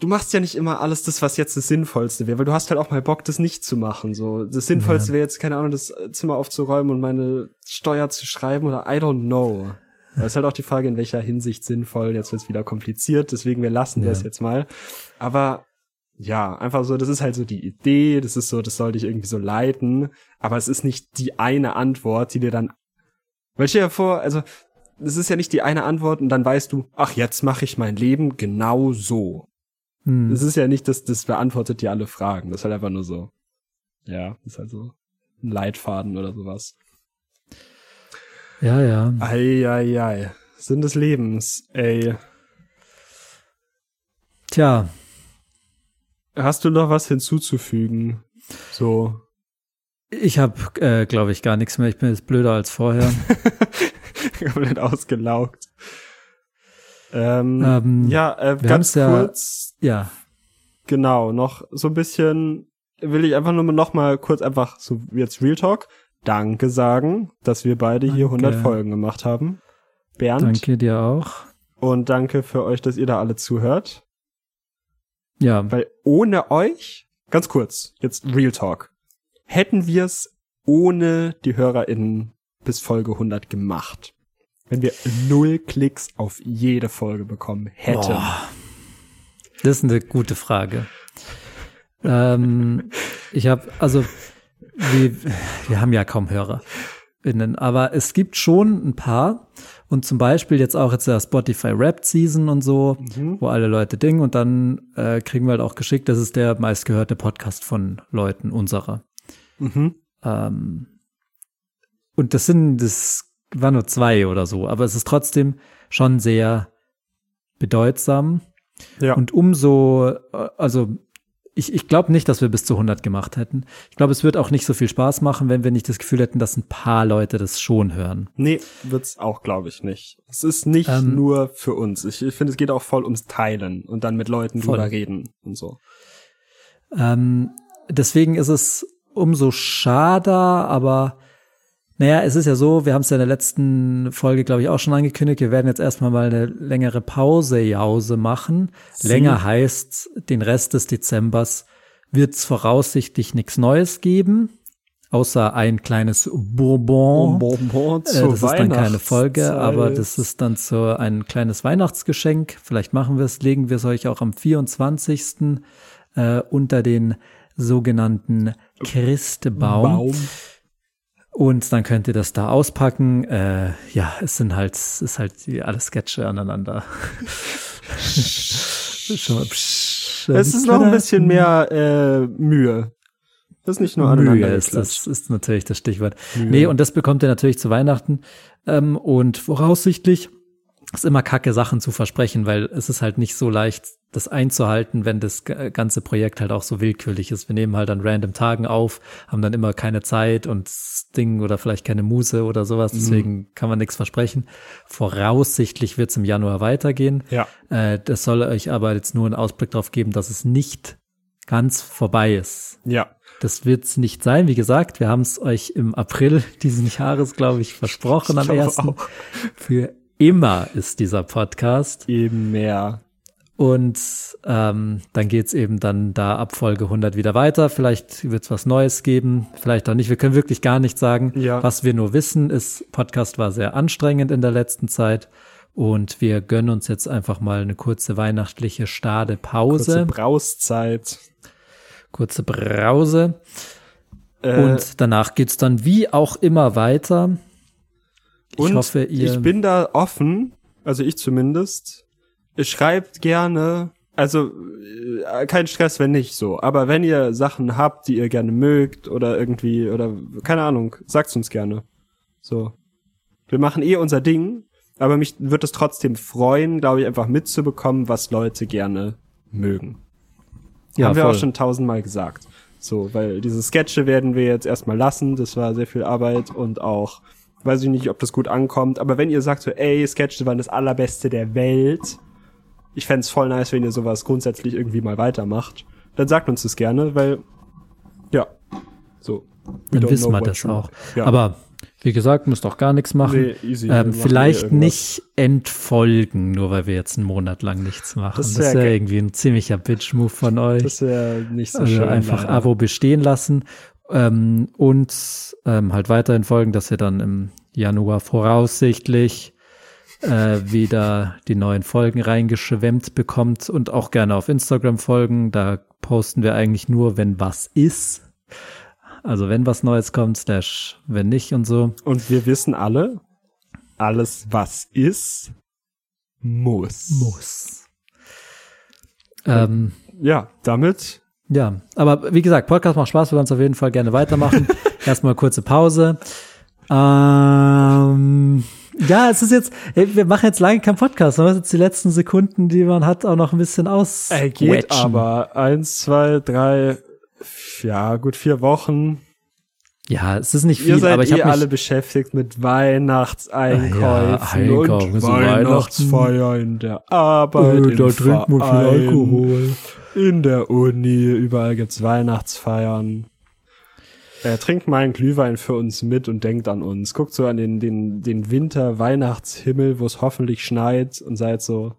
Du machst ja nicht immer alles das, was jetzt das Sinnvollste wäre, weil du hast halt auch mal Bock, das nicht zu machen. So, das Sinnvollste wäre jetzt, keine Ahnung, das Zimmer aufzuräumen und meine Steuer zu schreiben oder I don't know. Das ist halt auch die Frage, in welcher Hinsicht sinnvoll. Jetzt wird's wieder kompliziert, deswegen wir lassen Ja. das jetzt mal. Aber ja, einfach so, das ist halt so die Idee, das ist so, das soll dich irgendwie so leiten, aber es ist nicht die eine Antwort, die dir dann weil stell dir vor, also das ist ja nicht die eine Antwort und dann weißt du, ach, jetzt mache ich mein Leben genau so. hm, Das ist ja nicht, das, das beantwortet dir alle Fragen. Das ist halt einfach nur so. Ja, ist halt so ein Leitfaden oder sowas. Ja, ja. Ei, ei, ei. Sinn des Lebens, ey. Tja, Hast du noch was hinzuzufügen? So. ich habe, äh, glaube ich, gar nichts mehr. Ich bin jetzt blöder als vorher. Komplett ausgelaugt. Ähm, Ähm, ja, äh, ganz haben's ja- kurz, ja, genau, noch so ein bisschen will ich einfach nur noch mal kurz einfach so jetzt Real Talk Danke sagen, dass wir beide hier Danke. 100 Folgen gemacht haben. Bernd. danke dir auch. Und danke für euch, dass ihr da alle zuhört. Ja, Weil ohne euch, ganz kurz, jetzt Real Talk, hätten wir es ohne die HörerInnen bis Folge 100 gemacht. Wenn wir null Klicks auf jede Folge bekommen hätten. Boah. Das ist eine gute Frage. ähm, ich habe, also, wir, wir haben ja kaum HörerInnen, aber es gibt schon ein paar und zum Beispiel jetzt auch jetzt der Spotify Rap Season und so, wo alle Leute dingen und dann äh, kriegen wir halt auch geschickt, das ist der meistgehörte Podcast von Leuten unserer. Mhm. Ähm, und das sind, das waren nur zwei oder so, aber es ist trotzdem schon sehr bedeutsam. Ja. Und umso, äh, also ich, ich glaube nicht, dass wir bis zu 100 gemacht hätten. Ich glaube, es wird auch nicht so viel Spaß machen, wenn wir nicht das Gefühl hätten, dass ein paar Leute das schon hören. Nee, wird's auch, glaube ich, nicht. Es ist nicht Ähm, nur für uns. Ich, ich finde, es geht auch voll ums Teilen und dann mit Leuten Voll. drüber reden und so. Ähm, deswegen ist es umso schader, aber naja, es ist ja so, wir haben es ja in der letzten Folge, glaube ich, auch schon angekündigt, wir werden jetzt erstmal mal eine längere Pause-Jause machen. Sie- Länger heißt, den Rest des Dezembers wird es voraussichtlich nichts Neues geben, außer ein kleines Bourbon. Bonbon Äh, das ist dann keine Folge, aber das ist dann so ein kleines Weihnachtsgeschenk. Vielleicht machen wir es, legen wir es euch auch am 24. Äh, unter den sogenannten Christbaum. Baum. Und dann könnt ihr das da auspacken. Äh, ja, es sind halt, es ist halt alle Sketche aneinander. Schon mal, psch, Es ist noch ein bisschen mehr äh, Mühe. Das ist nicht nur aneinander Mühe ist, das ist natürlich das Stichwort. Mühe. Nee, und das bekommt ihr natürlich zu Weihnachten. Ähm, und voraussichtlich ist immer kacke, Sachen zu versprechen, weil es ist halt nicht so leicht, das einzuhalten, wenn das ganze Projekt halt auch so willkürlich ist. Wir nehmen halt an random Tagen auf, haben dann immer keine Zeit und Ding oder vielleicht keine Muse oder sowas, Mhm. deswegen kann man nichts versprechen. Voraussichtlich wird es im Januar weitergehen. Ja. Äh, das soll euch aber jetzt nur einen Ausblick darauf geben, dass es nicht ganz vorbei ist. Ja. Das wird's nicht sein. Wie gesagt, wir haben es euch im April diesen Jahres, glaube ich, versprochen am Ich glaube ersten. auch. Für immer ist dieser Podcast. Eben mehr. Und ähm, dann geht's eben dann da ab Folge 100 wieder weiter. Vielleicht wird's was Neues geben, vielleicht auch nicht. Wir können wirklich gar nicht sagen. Ja. Was wir nur wissen, ist, Podcast war sehr anstrengend in der letzten Zeit. Und wir gönnen uns jetzt einfach mal eine kurze weihnachtliche Stade Pause. Kurze Brauszeit. kurze Brause. Äh, Und danach geht's dann wie auch immer weiter. Ich und hoffe, ihr. ich bin da offen, also ich zumindest. Ihr schreibt gerne, also äh, kein Stress, wenn nicht so. Aber wenn ihr Sachen habt, die ihr gerne mögt oder irgendwie oder keine Ahnung, sagt's uns gerne. So, wir machen eh unser Ding, aber mich wird es trotzdem freuen, glaube ich, einfach mitzubekommen, was Leute gerne mögen. ja, Haben wir voll. auch schon tausendmal gesagt. So, weil diese Sketche werden wir jetzt erstmal lassen. Das war sehr viel Arbeit und auch, weiß ich nicht, ob das gut ankommt. Aber wenn ihr sagt so, ey, Sketche waren das allerbeste der Welt, ich fänd's voll nice, wenn ihr sowas grundsätzlich irgendwie mal weitermacht, dann sagt uns das gerne, weil, ja, so. Dann wissen wir das auch. Ja. Aber wie gesagt, müsst auch gar nichts machen. Nee, easy. Ähm, vielleicht nicht entfolgen, nur weil wir jetzt einen Monat lang nichts machen. Das Das, wär ist ja geil. irgendwie ein ziemlicher Bitch-Move von euch. das wäre nicht so also schön. einfach leider. Abo bestehen lassen ähm, und ähm, halt weiterhin folgen, dass ihr dann im Januar voraussichtlich äh, wieder die neuen Folgen reingeschwemmt bekommt und auch gerne auf Instagram folgen. Da posten wir eigentlich nur, wenn was ist. Also wenn was Neues kommt, slash wenn nicht und so. Und wir wissen alle, alles was ist, muss. Muss. Ähm, Ja, damit Ja, aber wie gesagt, Podcast macht Spaß, wir wollen es auf jeden Fall gerne weitermachen. Erstmal kurze Pause. Ähm, ja, es ist jetzt, ey, wir machen jetzt lange keinen Podcast, aber jetzt die letzten Sekunden, die man hat, auch noch ein bisschen aus. Ey, geht aber. Eins, zwei, drei, ja, gut vier Wochen. Ja, es ist nicht viel, aber ich eh habe mich, alle beschäftigt mit Weihnachtseinkäufen Ja, Einkaufen und. Weihnachtsfeier in der Arbeit, Äh, da trinkt man viel Alkohol. in der Uni, überall gibt's Weihnachtsfeiern. Äh, trinkt mal einen Glühwein für uns mit und denkt an uns. Guckt so an den, den, den Winter-Weihnachtshimmel, wo es hoffentlich schneit und seid so,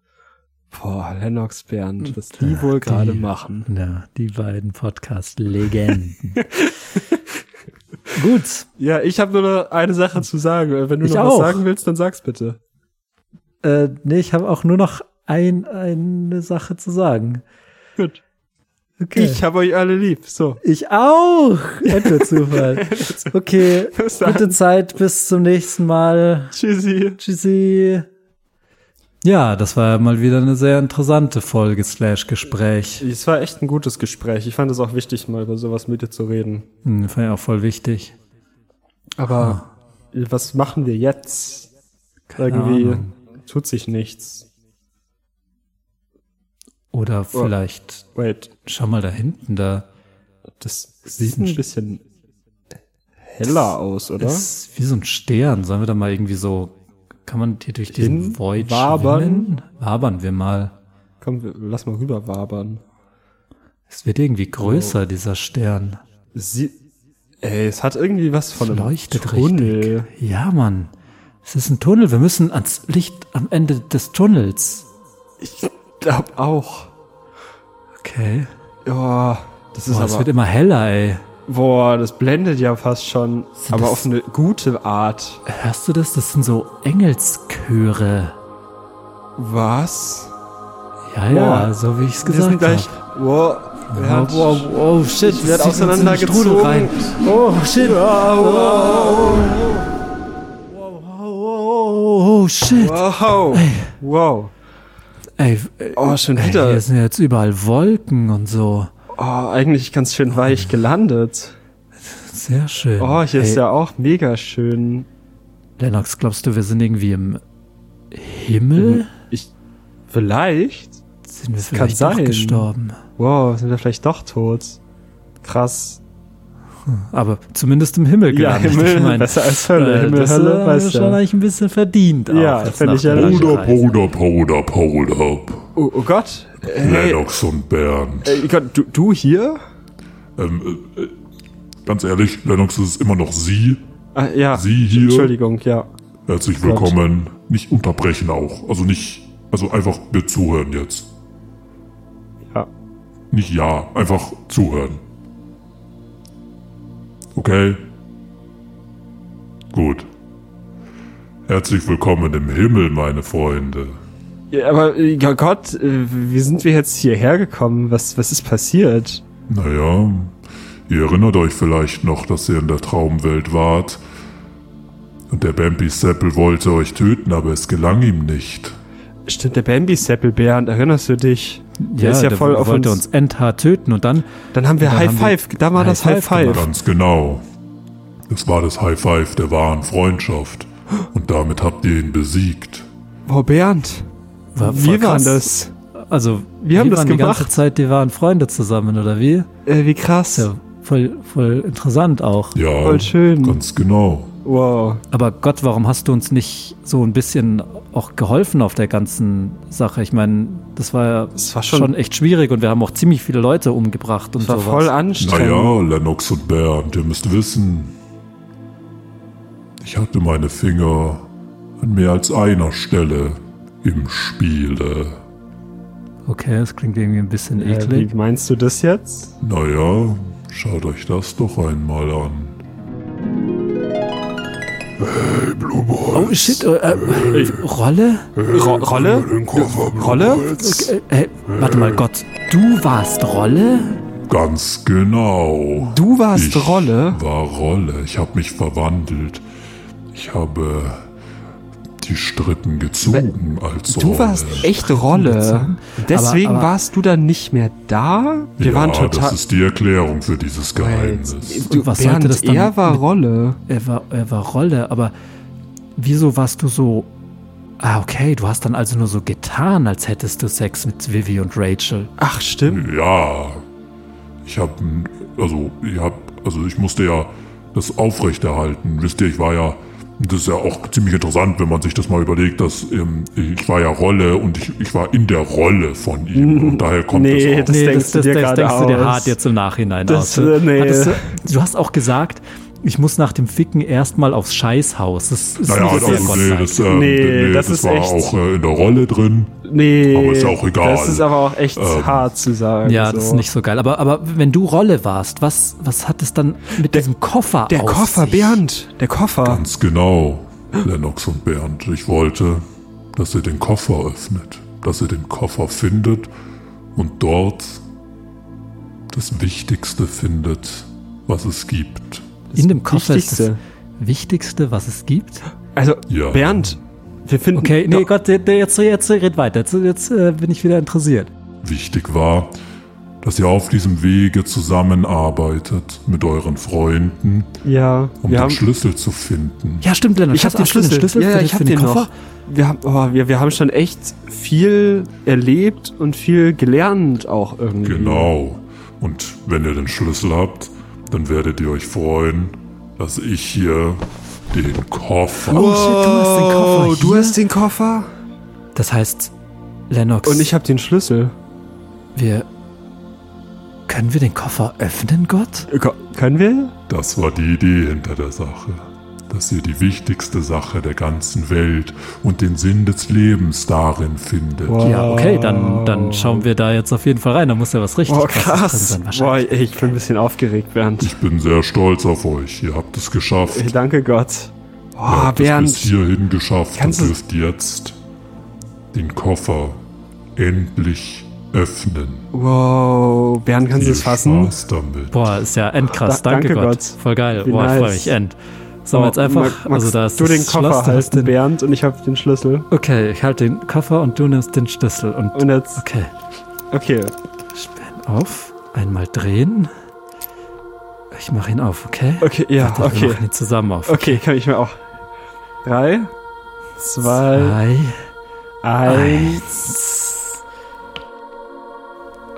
boah, Lennox Bernd, was die wohl gerade machen. Ja, die beiden Podcast-Legenden. Gut, Ja, ich habe nur noch eine Sache zu sagen. Äh, Wenn du Ich noch auch. was sagen willst, dann sag's bitte. äh, nee, ich habe auch nur noch ein, eine Sache zu sagen. Gut. Okay. Ich habe euch alle lieb. So. Ich auch. Endlich Zufall. Okay, gute Zeit, bis zum nächsten Mal. Tschüssi. Tschüssi. Ja, das war mal wieder eine sehr interessante Folge slash Gespräch. Es war echt ein gutes Gespräch. Ich fand es auch wichtig, mal über sowas mit dir zu reden. Hm, fand ich auch voll wichtig. Aber was machen wir jetzt? Irgendwie Ahnung. tut sich nichts. Oder vielleicht, Wait, schau mal da hinten, da das sieht ein bisschen heller aus, oder? ist wie so ein Stern. Sollen wir da mal irgendwie so, kann man hier durch diesen Hin- Void wabern? schwimmen? Wabern wir mal. Komm, lass mal rüber wabern. Es wird irgendwie größer, dieser Stern. Sie Ey, es hat irgendwie was von Es einem leuchtet Tunnel. richtig. Ja, Mann. Es ist ein Tunnel. Wir müssen ans Licht am Ende des Tunnels. Ich glaub auch. Okay. Ja, das ist Boah, es aber wird immer heller, ey. Boah, das blendet ja fast schon, Sind aber auf eine gute Art. Hörst du das? Das sind so Engelschöre. Was? Ja, ja, Boah. so wie ich es gesagt habe. Boah, Wow, wow, wow, shit. In den auseinandergezogen. Rein. Oh, shit. Wow, Oh, oh, shit. wow. Wow. Ey, äh, Oh, schon ey, wieder. hier sind jetzt überall Wolken und so. Oh, eigentlich ganz schön weich gelandet. Sehr schön. Oh, hier ist Ey, ja auch mega schön. Lennox, glaubst du, wir sind irgendwie im Himmel? Ich, vielleicht? Sind wir das kann vielleicht doch sein. gestorben? Wow, sind wir vielleicht doch tot? Krass. Aber zumindest im Himmel Ja, gelandet. Himmel, ich mein, besser als Hölle. äh, Himmel, das Hölle, weißt schon du. eigentlich ein bisschen verdient. Ja, finde ich ja Hold up, hold up, hold up, hold up. Oh, oh Gott. Hey, Lennox und Bernd. äh, Gott, du, du hier? Ähm, äh, ganz ehrlich, Lennox ist immer noch Sie. Ah, ja. Sie hier. Entschuldigung, ja. Herzlich Gott. willkommen. Nicht unterbrechen auch. Also nicht, also einfach wir zuhören jetzt. Ja. Nicht ja, einfach zuhören. Okay? Gut. Herzlich willkommen im Himmel, meine Freunde. Ja aber ja, Gott, äh, wie sind wir jetzt hierher gekommen? Was, was ist passiert? Naja, ihr erinnert euch vielleicht noch, dass ihr in der Traumwelt wart. Und der Bambi Seppel wollte euch töten, aber es gelang ihm nicht. Stimmt, der Bambi-Seppel, Bernd, erinnerst du dich? Der Ja, ist ja der voll auf wollte uns. uns endhart töten und dann Dann haben wir dann High haben wir Five, da war High das High Five Five. Ganz genau. Es war das High Five der wahren Freundschaft. Und damit habt ihr ihn besiegt. Wow, Bernd, war voll wie war krass. das? Also, Wir haben das waren die ganze gemacht. Zeit, die waren Freunde zusammen, oder wie? Äh, wie krass. Ja voll, voll interessant auch. Ja, Voll schön. ganz genau. Wow. Aber Gott, warum hast du uns nicht so ein bisschen auch geholfen auf der ganzen Sache? Ich meine, das war ja Es war schon, schon, echt schwierig und wir haben auch ziemlich viele Leute umgebracht und es war sowas. voll anstrengend. Naja, Lennox und Bernd, ihr müsst wissen, ich hatte meine Finger an mehr als einer Stelle im Spiele. Okay, das klingt irgendwie ein bisschen Äh, eklig. wie meinst du das jetzt? Naja, schaut euch das doch einmal an. Hey, Blue Boy. oh shit, äh, äh, Rolle? Ro Rolle? Koffer, Rolle? Boys. Äh, äh, warte mal, Gott, du warst Rolle? Ganz genau. Du warst ich Rolle? war Rolle. Ich habe mich verwandelt. Ich habe die Strippen gezogen als Du Rolle. warst echt Rolle. Deswegen Aber- aber- warst du dann nicht mehr da? Wir ja, waren das total. ist die Erklärung für dieses Geheimnis. Du, Und was sollte Bernd, das dann er war Rolle. Er war, er war Rolle, aber wieso warst du so. Ah, okay, du hast dann also nur so getan, als hättest du Sex mit Vivi und Rachel. Ach, stimmt. Ja, ich habe, also ich habe, also ich musste ja das aufrechterhalten. Wisst ihr, ich war ja, das ist ja auch ziemlich interessant, wenn man sich das mal überlegt, dass ähm, ich war ja Rolle und ich, ich war in der Rolle von ihm und daher kommt Nee, das auch. das denkst du dir gerade denkst du dir hart jetzt im Nachhinein Das, aus. äh, nee. Hattest du, du hast auch gesagt, ich muss nach dem Ficken erstmal aufs Scheißhaus. Das ist naja, nicht sehr also, nee, das, ähm, Nee, nee, das das, ist war echt- auch äh, in der Rolle drin. Nee. Aber ist ja auch egal. Das ist aber auch echt Ähm, hart zu sagen. Ja, so. das ist nicht so geil. Aber, aber wenn du Rolle warst, was, was hat es dann mit diesem Koffer Der auf Koffer, sich? Bernd. Der Koffer. Ganz genau, Lennox und Bernd. Ich wollte, dass ihr den Koffer öffnet, dass ihr den Koffer findet und dort das Wichtigste findet, was es gibt. In dem Koffer ist Wichtigste. das Wichtigste, was es gibt. Also, Ja. Bernd, wir finden. Okay, nee, Gott, der- der- jetzt, jetzt red weiter. Jetzt, jetzt äh, bin ich wieder interessiert. Wichtig war, dass ihr auf diesem Wege zusammenarbeitet mit euren Freunden, Ja, um den haben. Schlüssel zu finden. Ja, stimmt, Lennart. Ich hab Hast- den hast du Schlüssel. Schlüssel ja, ja, den- ich für hab den den Koffer? noch. Wir haben, oh, wir, wir haben schon echt viel erlebt und viel gelernt auch irgendwie. Genau. Und wenn ihr den Schlüssel habt, dann werdet ihr euch freuen, dass ich hier den Koffer. Oh, shit, du hast den Koffer Oh, du hier? hast den Koffer Das heißt, Lennox, und ich habe den Schlüssel. wir... Können wir den Koffer öffnen, Gott? Ko- Können wir? Das war die Idee hinter der Sache. Dass ihr die wichtigste Sache der ganzen Welt und den Sinn des Lebens darin findet. Wow. Ja, okay, dann, dann schauen wir da jetzt auf jeden Fall rein. Da muss ja was richtig Oh, krass. sein. Boah, Wahrscheinlich. ey, ich bin ein bisschen aufgeregt, Bernd. Ich bin sehr stolz auf euch. Ihr habt es geschafft. Ey, danke Gott. Ihr Oh, habt es Bernd. bis hierhin geschafft Kannst und dürft jetzt den Koffer endlich öffnen. Wow, Bernd, kannst du es fassen? Spaß damit. Boah, ist ja endkrass. Da- danke, danke Gott. Gott. Voll geil. Wie Boah, ich nice. freue mich end. Sollen wir jetzt Oh, einfach, mag- also da ist du den das Koffer Schloss, du hast halten, den, Bernd, und ich habe den Schlüssel. Okay, ich halte den Koffer und du nimmst den Schlüssel und, Und jetzt, okay, okay. sperren auf, einmal drehen. Ich mache ihn auf, okay? Okay, ja, Warte, Wir okay. machen ihn zusammen auf. Okay, kann ich mir auch. Drei, zwei, Drei, eins. eins.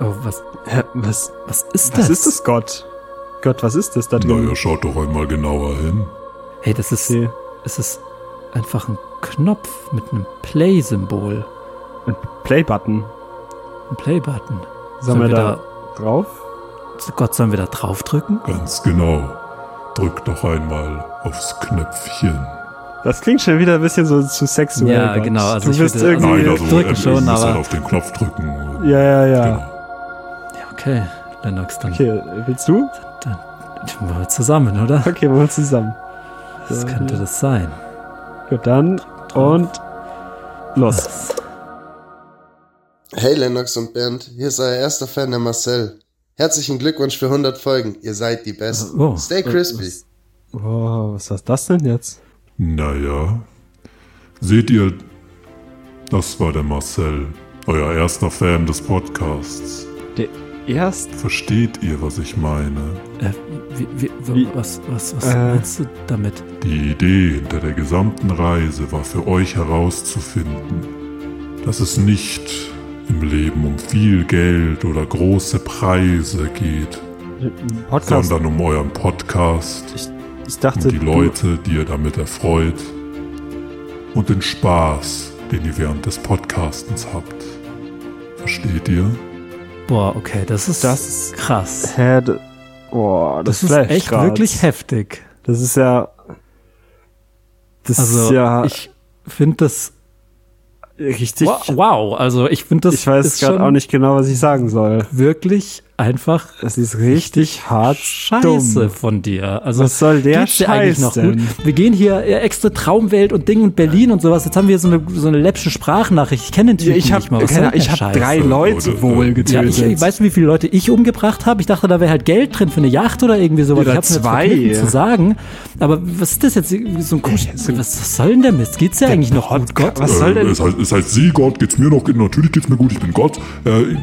Oh, was, Hä, was, was ist was das? ist das, Gott? Gott, was ist das da drin? Naja, schaut doch einmal genauer hin. Hey, das ist, Okay. es ist einfach ein Knopf mit einem Play-Symbol. Play-Button. Ein Play-Button. Sollen wir da drauf? Gott, sollen wir da draufdrücken? Ganz genau. Drück doch einmal aufs Knöpfchen. Das klingt schon wieder ein bisschen so zu sexuell. Ja, Gott. genau, also du ich bist würde- irgendwie. Nein, also drücken ähm, schon, aber- halt auf den Knopf drücken. ja, ja, ja. Genau. Ja, okay. Lennox, dann, Okay, willst du? dann machen wir zusammen, oder? Okay, machen wir zusammen. Was So, könnte das sein? Gut, dann und los. Hey Lennox und Bernd, hier ist euer erster Fan, der Marcel. Herzlichen Glückwunsch für 100 Folgen, ihr seid die Besten. Oh. Stay crispy. Oh, was ist das denn jetzt? Naja. Seht ihr, das war der Marcel, euer erster Fan des Podcasts. Der erst? Versteht ihr, was ich meine? Äh, wie, wie, Wie- was was, was Äh. meinst du damit? Die Idee hinter der gesamten Reise war für euch herauszufinden, dass es nicht im Leben um viel Geld oder große Preise geht, Podcast. sondern um euren Podcast, Ich dachte, um die Leute, die ihr damit erfreut und den Spaß, den ihr während des Podcastens habt. Versteht ihr? Boah, okay, das ist, Das krass. Hä, boah, das, Das ist echt grad. wirklich heftig. Das ist ja. Das Also, ist ja ich finde das richtig. wow, also ich finde das ich weiß gerade auch nicht genau, was ich sagen soll. wirklich einfach Es ist richtig hart Scheiße dumm. von dir. Also Was soll der geht's dir eigentlich Scheiß noch denn? gut? Wir gehen hier äh, extra Traumwelt und Ding und Berlin und sowas. Jetzt haben wir so eine so eine läppsche Sprachnachricht. Ich kenne den Typen Ja, ich habe nicht mal. Was keine, ich hab Scheiß? drei Leute wohl äh, Ja, getötet. ich, ich weiß, wie viele Leute ich umgebracht habe. Ich dachte, da wäre halt Geld drin für eine Yacht oder irgendwie sowas. Oder ich hab's mir jetzt zwei. zu sagen. Aber was ist das jetzt? So ein komisch, was, was soll denn der Mist? Geht's dir eigentlich noch gut, Gott? Was soll Äh, denn? Es heißt, es heißt Sie, Gott, geht's mir noch, natürlich geht's mir gut, ich bin Gott. Äh,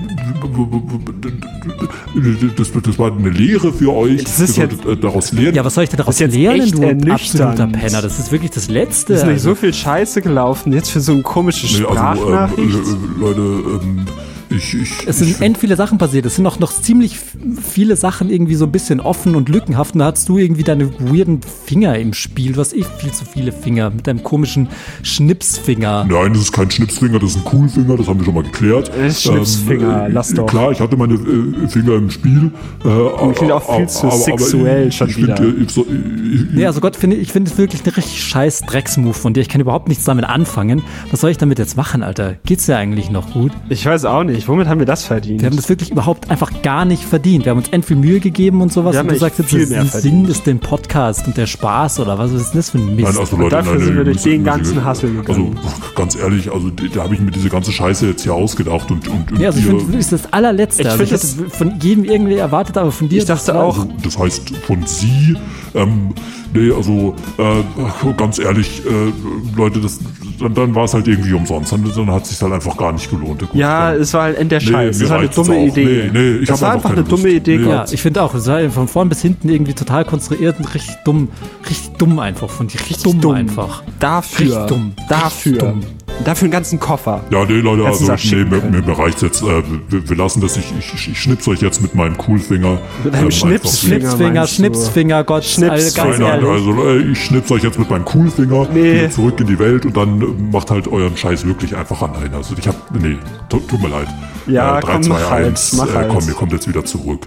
das, das war eine Lehre für euch. Das ist solltet, äh, daraus lernen. Ja, was soll ich denn daraus lernen, du absoluter Penner? Das ist wirklich das Letzte. Es ist nicht also. so viel Scheiße gelaufen, jetzt für so eine komische Nee, also, Sprachnachricht. ähm, äh, Leute, ähm, ich, ich, Es sind ich, end viele Sachen passiert. Es sind auch noch ziemlich viele Sachen irgendwie so ein bisschen offen und lückenhaft. Und da hast du irgendwie deine weirden Finger im Spiel. Du hast eh viel zu viele Finger mit deinem komischen Schnipsfinger. Nein, das ist kein Schnipsfinger, das ist ein Coolfinger, das haben wir schon mal geklärt. Schnipsfinger, äh, lass doch. Klar, ich hatte meine äh, Finger im Spiel. Äh, klingt auch viel zu sexuell ich, schon ich wieder. Find, äh, ich, so- ich, Nee, also Gott, finde, ich finde es wirklich eine richtig scheiß Drecksmove von dir. Ich kann überhaupt nichts damit anfangen. Was soll ich damit jetzt machen, Alter? Geht's dir eigentlich noch gut? Ich weiß auch nicht, womit haben wir das verdient? Wir haben das wirklich überhaupt einfach gar nicht verdient. Wir haben uns end viel Mühe gegeben und sowas. Wir haben und du sagst jetzt, mehr Sinn ist den Podcast und der Spaß oder was ist denn das für ein Mist? Nein, also Leute, dafür nein, sind nein, wir durch den ganzen Hassel gegangen. Also ganz ehrlich, also da habe ich mir diese ganze Scheiße jetzt hier ausgedacht und, und, und ja, also ich finde, das ist das allerletzte. Ich also ich hätte von jedem irgendwie erwartet, aber von dir. Ich dachte auch, Das heißt von Sie. Ähm, nee, also äh, ganz ehrlich, äh, Leute, das, dann, dann war es halt irgendwie umsonst. Dann, dann hat es sich halt einfach gar nicht gelohnt. Gut, ja, dann- es war halt end der Nee, Scheiß. mir das war eine dumme auch. Idee. Nee, nee, ich das war einfach einfach eine dumme Lust. Idee, Nee. Ja, ich finde auch, es war von vorn bis hinten irgendwie total konstruiert und richtig dumm. Richtig dumm einfach von dir. Richtig dumm, dumm. einfach. Dafür. Richtig dumm. Dafür. Richtig dumm. Dafür einen ganzen Koffer. Ja, nee, Leute, also nee, mir, mir, mir reicht's jetzt. Äh, wir, wir lassen das. Ich, ich, ich schnips euch jetzt mit meinem Coolfinger. Mit einem ähm, Schnips- Schnipsfinger? Schnipsfinger, Gott, Schnips- all- ganz Nein, nein, ehrlich. Also ich schnips euch jetzt mit meinem Coolfinger Nee. zurück in die Welt und dann äh, macht halt euren Scheiß wirklich einfach allein. Also ich hab, nee, tut, mir leid. Ja, äh, 3, komm, 2, mach halt, 1, mach äh, halt. komm, ihr kommt jetzt wieder zurück.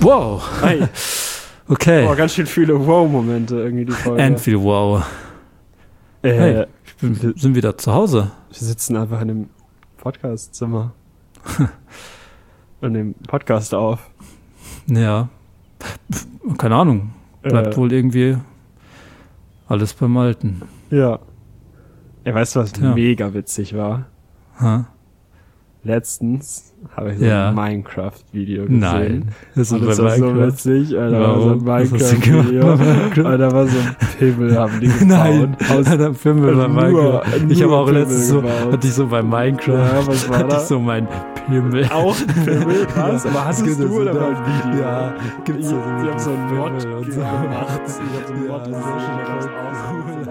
Wow. Hey. Okay. Boah, ganz schön viele Wow-Momente irgendwie die Folge. Enfield, wow. äh, Hey, ich bin, wir sind wieder zu Hause. Wir sitzen einfach in einem Podcastzimmer. und nehmen Podcast auf. Ja. Keine Ahnung. Bleibt Äh. wohl irgendwie alles beim Alten. Ja. Ja, weißt du, was Tja. mega witzig war? Ha? letztens habe ich so Ja. ein Minecraft-Video gesehen. Nein, das ist und das war so Minecraft. witzig, Alter, war so ein hast Minecraft-Video. da war so ein Pimmel, haben die gebaut. Nein, der Pimmel bei Minecraft. ich habe auch letztens so, gebaut. hatte ich so bei Minecraft, Ja, was war hatte da? ich so mein Pimmel. Auch ein Pimmel? Was? Aber gibt du so oder da- mal ein Video? Ja, gibt's Ich- so ich mit hab so einen Mod so. gemacht. Ich hab so einen Mod gemacht. Ich hab's ausgesucht.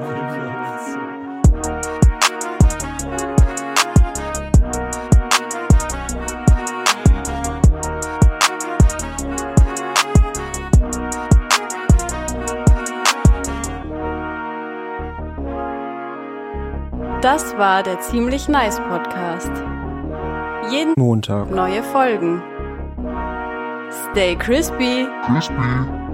Das war der ziemlich nice Podcast. Jeden Montag. neue Folgen. Stay crispy. Crispy.